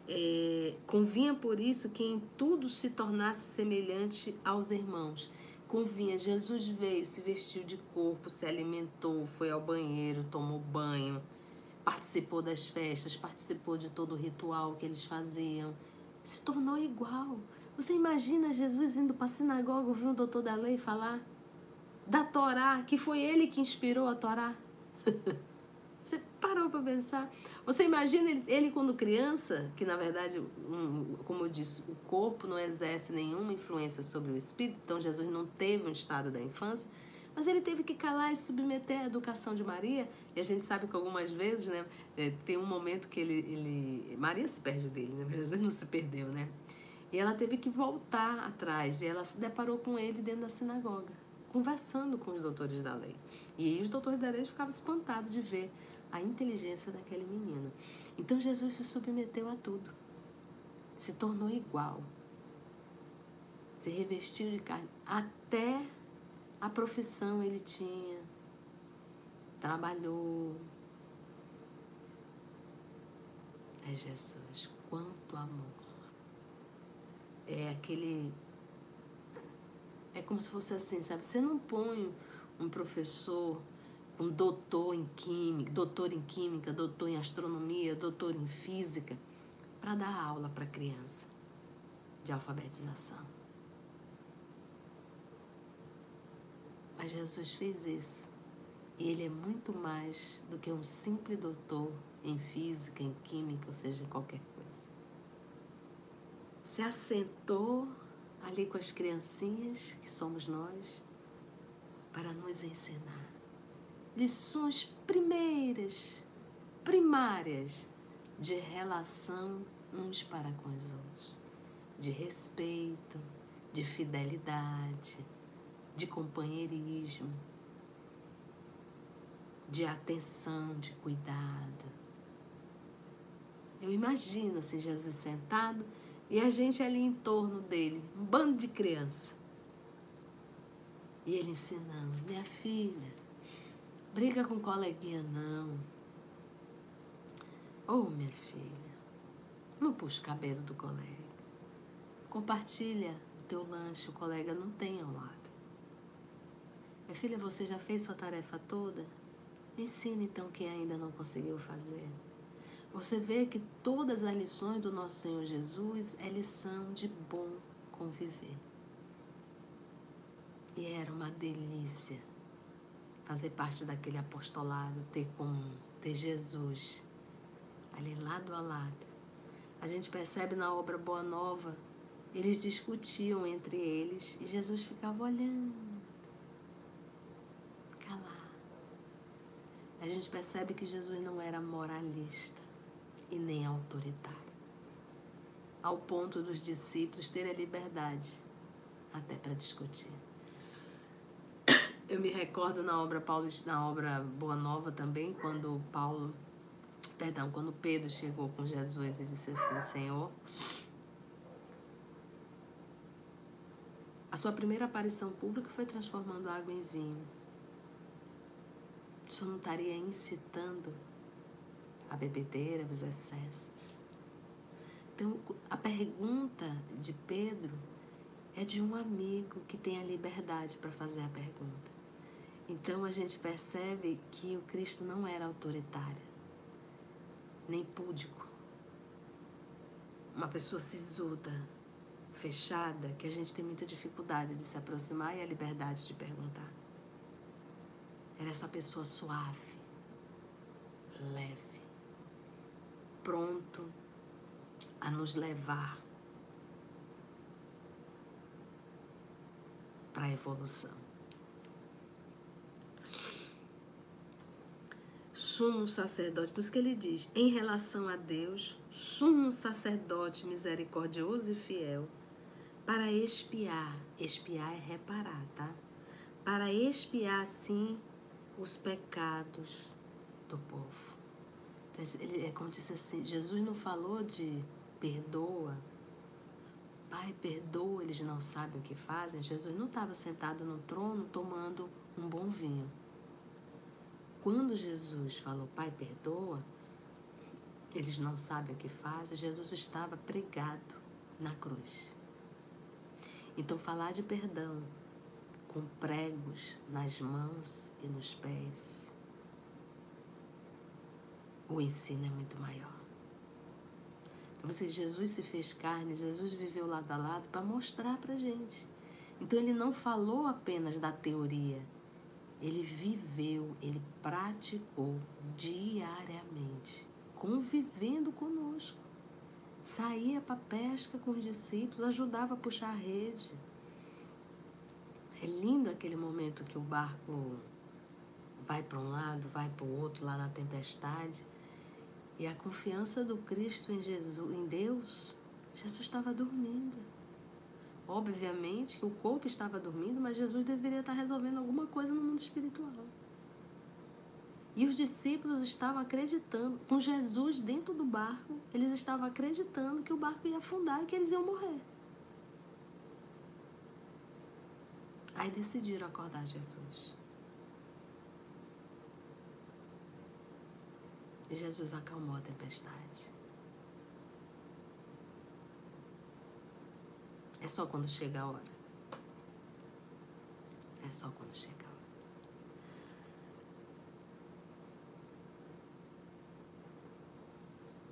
É, convinha por isso que em tudo se tornasse semelhante aos irmãos convinha. Jesus veio, se vestiu de corpo, se alimentou, foi ao banheiro, tomou banho, participou das festas, participou de todo o ritual que eles faziam. Se tornou igual. Você imagina Jesus indo para a sinagoga ouvir um doutor da lei falar da Torá, que foi ele que inspirou a Torá? Você parou para pensar? Você imagina ele, ele, quando criança, que na verdade, um, como eu disse, o corpo não exerce nenhuma influência sobre o espírito, então Jesus não teve um estado da infância, mas ele teve que calar e submeter à educação de Maria. E a gente sabe que algumas vezes, né, é, tem um momento que ele, ele Maria se perde dele, né? Jesus não se perdeu, né? E ela teve que voltar atrás. E ela se deparou com ele dentro da sinagoga, conversando com os doutores da lei. E os doutores da lei ficavam espantados de ver a inteligência daquele menino. Então Jesus se submeteu a tudo, se tornou igual, se revestiu de carne, até a profissão ele tinha, trabalhou. É Jesus, quanto amor. É aquele. É como se fosse assim, sabe? Você não põe um professor um doutor em química, doutor em química, doutor em astronomia, doutor em física, para dar aula para criança de alfabetização. Mas Jesus fez isso. E ele é muito mais do que um simples doutor em física, em química, ou seja, qualquer coisa. Se assentou ali com as criancinhas, que somos nós, para nos ensinar lições primeiras, primárias de relação uns para com os outros, de respeito, de fidelidade, de companheirismo, de atenção, de cuidado. Eu imagino assim, Jesus sentado e a gente ali em torno dele, um bando de criança. E ele ensinando, minha filha, briga com coleguinha não. Oh, minha filha, não puxa o cabelo do colega. Compartilha o teu lanche, o colega não tem ao lado. Minha filha, você já fez sua tarefa toda? Ensine então quem ainda não conseguiu fazer. Você vê que todas as lições do nosso Senhor Jesus é lição de bom conviver. E era uma delícia fazer parte daquele apostolado, ter com ter Jesus ali lado a lado. A gente percebe na obra Boa Nova, eles discutiam entre eles e Jesus ficava olhando a gente percebe que Jesus não era moralista e nem autoritário, ao ponto dos discípulos terem a liberdade até para discutir. Eu me recordo na obra Paulo, na obra Boa Nova também, quando Paulo, perdão, quando Pedro chegou com Jesus e disse assim, Senhor, a sua primeira aparição pública foi transformando água em vinho isso não estaria incitando a bebedeira, os excessos. Então, a pergunta de Pedro é de um amigo que tem a liberdade para fazer a pergunta. Então, a gente percebe que o Cristo não era autoritário, nem púdico. Uma pessoa sisuda, fechada, que a gente tem muita dificuldade de se aproximar e a liberdade de perguntar. Era essa pessoa suave, leve, pronto a nos levar para a evolução. Sumo sacerdote, por isso que ele diz, em relação a Deus, sumo sacerdote misericordioso e fiel, para espiar, espiar é reparar, tá? Para espiar, sim, os pecados do povo. Então, ele, é como disse assim, Jesus não falou de perdoa, Pai, perdoa, eles não sabem o que fazem. Jesus não estava sentado no trono tomando um bom vinho. Quando Jesus falou, Pai, perdoa, eles não sabem o que fazem, Jesus estava pregado na cruz. Então, falar de perdão com pregos nas mãos e nos pés, o ensino é muito maior. Então, se Jesus se fez carne, Jesus viveu lado a lado para mostrar para gente. Então, ele não falou apenas da teoria, ele viveu, ele praticou diariamente, convivendo conosco. Saía para pesca com os discípulos, ajudava a puxar a rede é lindo aquele momento que o barco vai para um lado, vai para o outro lá na tempestade. E a confiança do Cristo em Jesus, em Deus, Jesus estava dormindo. Obviamente que o corpo estava dormindo, mas Jesus deveria estar resolvendo alguma coisa no mundo espiritual. E os discípulos estavam acreditando, com Jesus dentro do barco, eles estavam acreditando que o barco ia afundar e que eles iam morrer. Aí decidiram acordar Jesus. E Jesus acalmou a tempestade. É só quando chega a hora. É só quando chega a hora.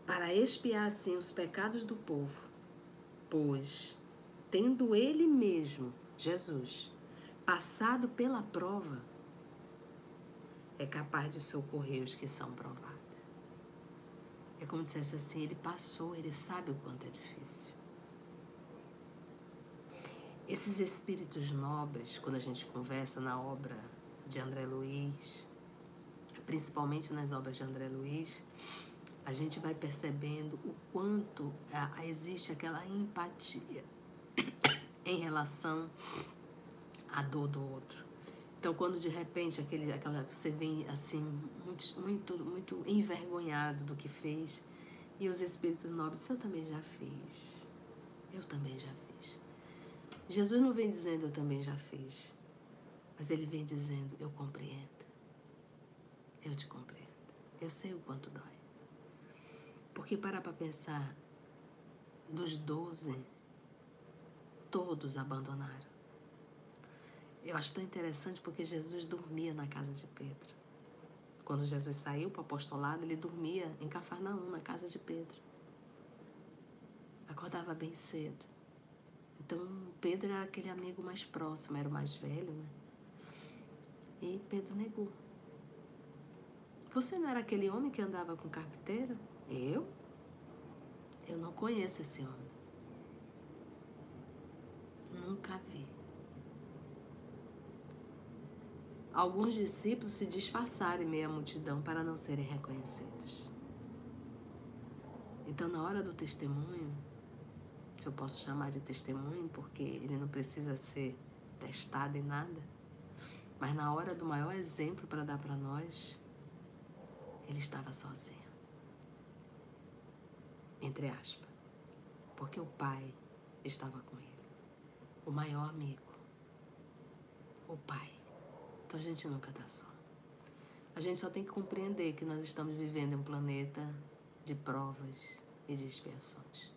Para expiar assim os pecados do povo, pois, tendo ele mesmo, Jesus, passado pela prova, é capaz de socorrer os que são provados. É como se dissesse assim, ele passou, ele sabe o quanto é difícil. Esses espíritos nobres, quando a gente conversa na obra de André Luiz, principalmente nas obras de André Luiz, a gente vai percebendo o quanto existe aquela empatia em relação a dor do outro. Então, quando de repente aquele, aquela, você vem assim, muito, muito, muito envergonhado do que fez, E os espíritos nobres, eu também já fiz. Eu também já fiz. Jesus não vem dizendo eu também já fiz. Mas ele vem dizendo eu compreendo. Eu te compreendo. Eu sei o quanto dói. Porque para para pensar, dos doze, todos abandonaram. Eu acho tão interessante porque Jesus dormia na casa de Pedro. Quando Jesus saiu para o apostolado, ele dormia em Cafarnaum, na casa de Pedro. Acordava bem cedo. Então, Pedro era aquele amigo mais próximo, era o mais velho, né? E Pedro negou. Você não era aquele homem que andava com carpinteiro? Eu? Eu não conheço esse homem. Nunca vi. Alguns discípulos se disfarçaram em meio à multidão para não serem reconhecidos. Então, na hora do testemunho, se eu posso chamar de testemunho, porque ele não precisa ser testado em nada, mas na hora do maior exemplo para dar para nós, ele estava sozinho. Entre aspas. Porque o pai estava com ele. O maior amigo. O pai. Então a gente nunca está só. A gente só tem que compreender que nós estamos vivendo em um planeta de provas e de expiações,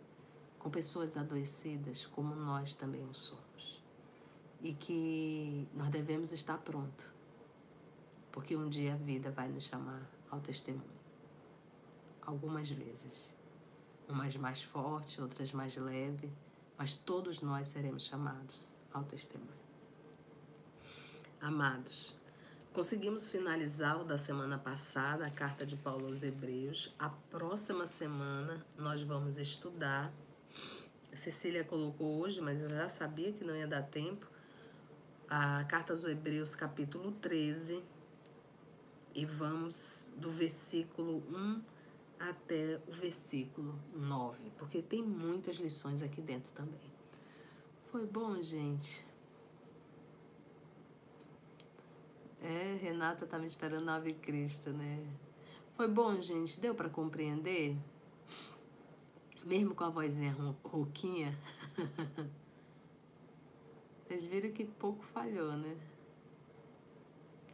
com pessoas adoecidas como nós também o somos. E que nós devemos estar pronto, porque um dia a vida vai nos chamar ao testemunho. Algumas vezes. Umas mais forte, outras mais leve, mas todos nós seremos chamados ao testemunho. Amados, conseguimos finalizar o da semana passada, a carta de Paulo aos Hebreus. A próxima semana nós vamos estudar. A Cecília colocou hoje, mas eu já sabia que não ia dar tempo. A carta aos Hebreus, capítulo 13. E vamos do versículo 1 até o versículo 9, porque tem muitas lições aqui dentro também. Foi bom, gente? É, Renata tá me esperando na Ave Cristo, né? Foi bom, gente? Deu para compreender? Mesmo com a vozinha rouquinha? Vocês viram que pouco falhou, né?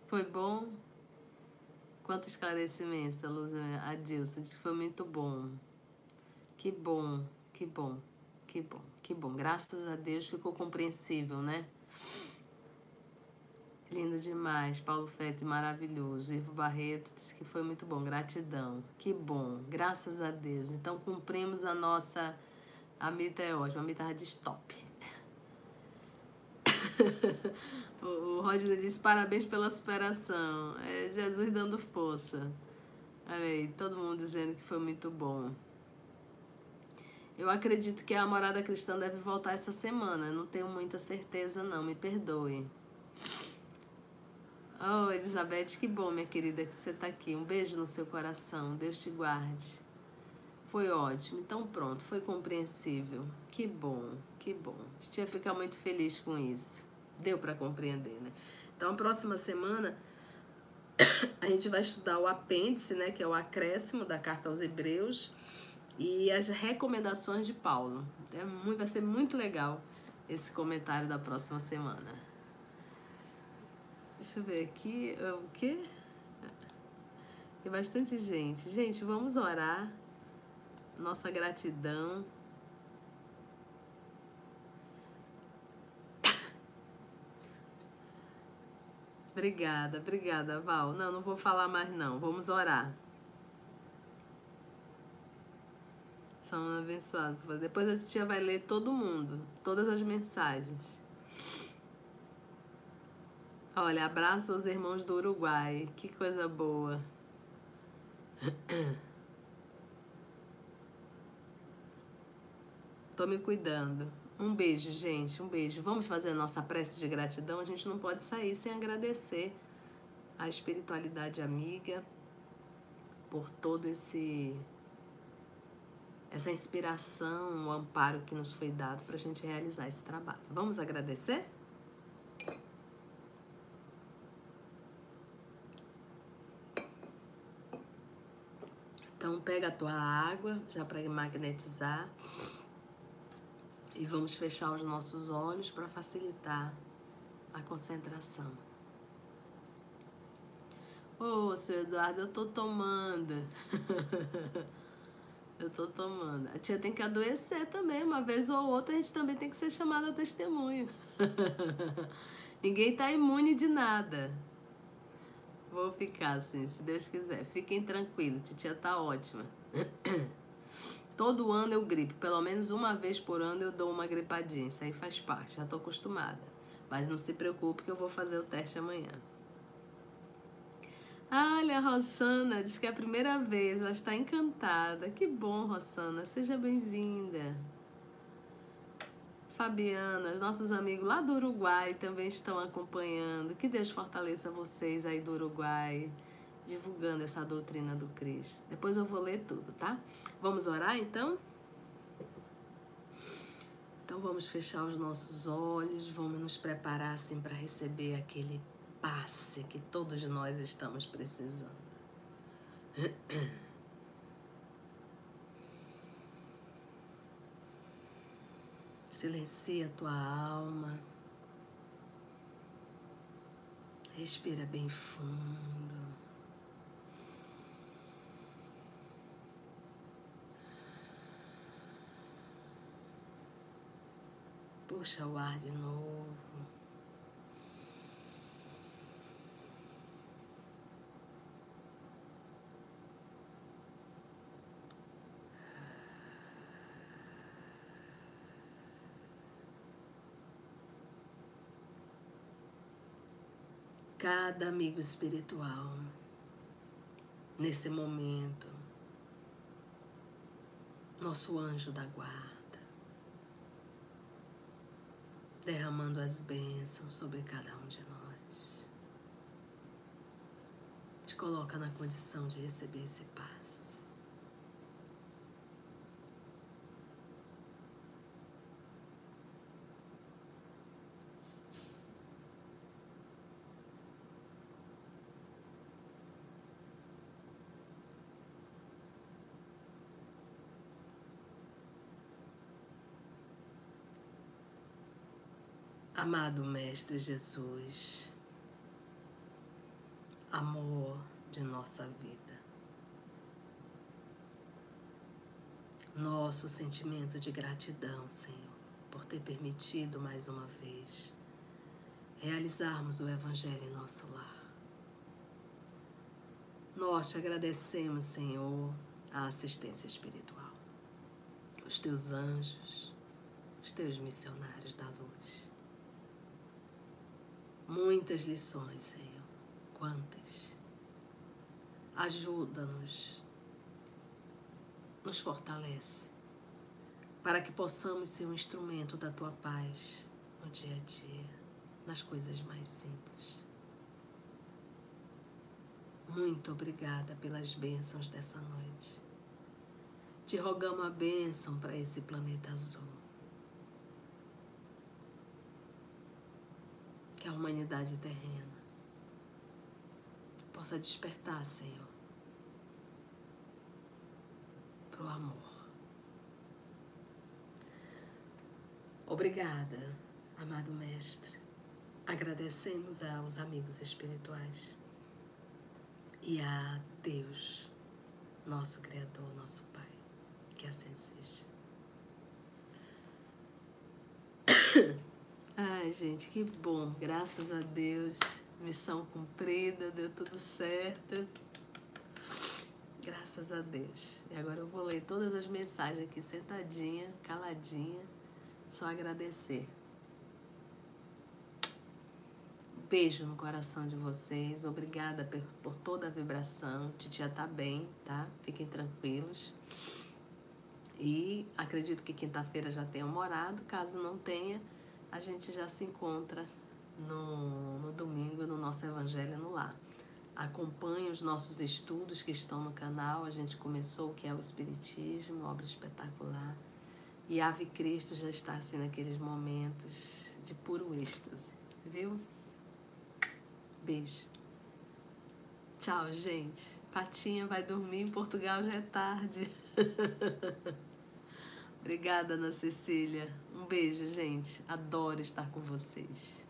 Foi bom? Quanto esclarecimento, Luz Adilson. Disse que foi muito bom. Que bom, que bom, que bom, que bom. Graças a Deus ficou compreensível, né? Lindo demais, Paulo Fete, maravilhoso. Ivo Barreto disse que foi muito bom, gratidão. Que bom, graças a Deus. Então cumprimos a nossa. A Mita é ótima, a Mita diz top. o, o Roger disse parabéns pela superação. É Jesus dando força. Olha aí, todo mundo dizendo que foi muito bom. Eu acredito que a morada cristã deve voltar essa semana. Não tenho muita certeza, não. Me perdoe. Oh, Elizabeth, que bom, minha querida, que você está aqui. Um beijo no seu coração. Deus te guarde. Foi ótimo. Então, pronto, foi compreensível. Que bom, que bom. Titia fica muito feliz com isso. Deu para compreender, né? Então, a próxima semana a gente vai estudar o apêndice, né, que é o acréscimo da carta aos Hebreus e as recomendações de Paulo. É muito, vai ser muito legal esse comentário da próxima semana. Deixa eu ver aqui. É o quê? Tem bastante gente. Gente, vamos orar. Nossa gratidão. Obrigada, obrigada, Val. Não, não vou falar mais não. Vamos orar. São abençoados. Depois a tia vai ler todo mundo, todas as mensagens. Olha, abraço aos irmãos do Uruguai. Que coisa boa. Tô me cuidando. Um beijo, gente. Um beijo. Vamos fazer a nossa prece de gratidão. A gente não pode sair sem agradecer a espiritualidade amiga por todo esse essa inspiração, o amparo que nos foi dado para a gente realizar esse trabalho. Vamos agradecer? Então, pega a tua água, já para magnetizar. E vamos fechar os nossos olhos para facilitar a concentração. Ô, oh, seu Eduardo, eu tô tomando. eu tô tomando. A tia tem que adoecer também. Uma vez ou outra a gente também tem que ser chamada a testemunho. Ninguém tá imune de nada. Vou ficar assim, se Deus quiser. Fiquem tranquilos, titia tá ótima. Todo ano eu gripo, pelo menos uma vez por ano eu dou uma gripadinha. Isso aí faz parte, já tô acostumada. Mas não se preocupe que eu vou fazer o teste amanhã. Olha, a Rosana diz que é a primeira vez, ela está encantada. Que bom, Rosana, seja bem-vinda. Fabiana, os nossos amigos lá do Uruguai também estão acompanhando. Que Deus fortaleça vocês aí do Uruguai, divulgando essa doutrina do Cristo. Depois eu vou ler tudo, tá? Vamos orar então? Então vamos fechar os nossos olhos, vamos nos preparar assim para receber aquele passe que todos nós estamos precisando. Silencia a tua alma. Respira bem fundo. Puxa o ar de novo. Cada amigo espiritual nesse momento, nosso anjo da guarda, derramando as bênçãos sobre cada um de nós, te coloca na condição de receber esse paz. Amado Mestre Jesus, amor de nossa vida, nosso sentimento de gratidão, Senhor, por ter permitido mais uma vez realizarmos o Evangelho em nosso lar. Nós te agradecemos, Senhor, a assistência espiritual, os teus anjos, os teus missionários da luz Muitas lições, Senhor. Quantas? Ajuda-nos. Nos fortalece. Para que possamos ser um instrumento da tua paz no dia a dia, nas coisas mais simples. Muito obrigada pelas bênçãos dessa noite. Te rogamos a bênção para esse planeta azul. A humanidade terrena possa despertar, Senhor, para o amor. Obrigada, amado Mestre. Agradecemos aos amigos espirituais e a Deus, nosso Criador, nosso Pai. Que assim seja. Ai, gente, que bom. Graças a Deus. Missão cumprida, deu tudo certo. Graças a Deus. E agora eu vou ler todas as mensagens aqui sentadinha, caladinha. Só agradecer. Beijo no coração de vocês. Obrigada por, toda a vibração. Titia tá bem, tá? Fiquem tranquilos. E acredito que quinta-feira já tenham morado. Caso não tenha, a gente já se encontra no, no domingo no nosso Evangelho no Lar. Acompanhe os nossos estudos que estão no canal. A gente começou o que é o Espiritismo, obra espetacular. E Ave Cristo já está assim naqueles momentos de puro êxtase, viu? Beijo. Tchau, gente. Patinha vai dormir em Portugal já é tarde. Obrigada, Ana Cecília. Um beijo, gente. Adoro estar com vocês.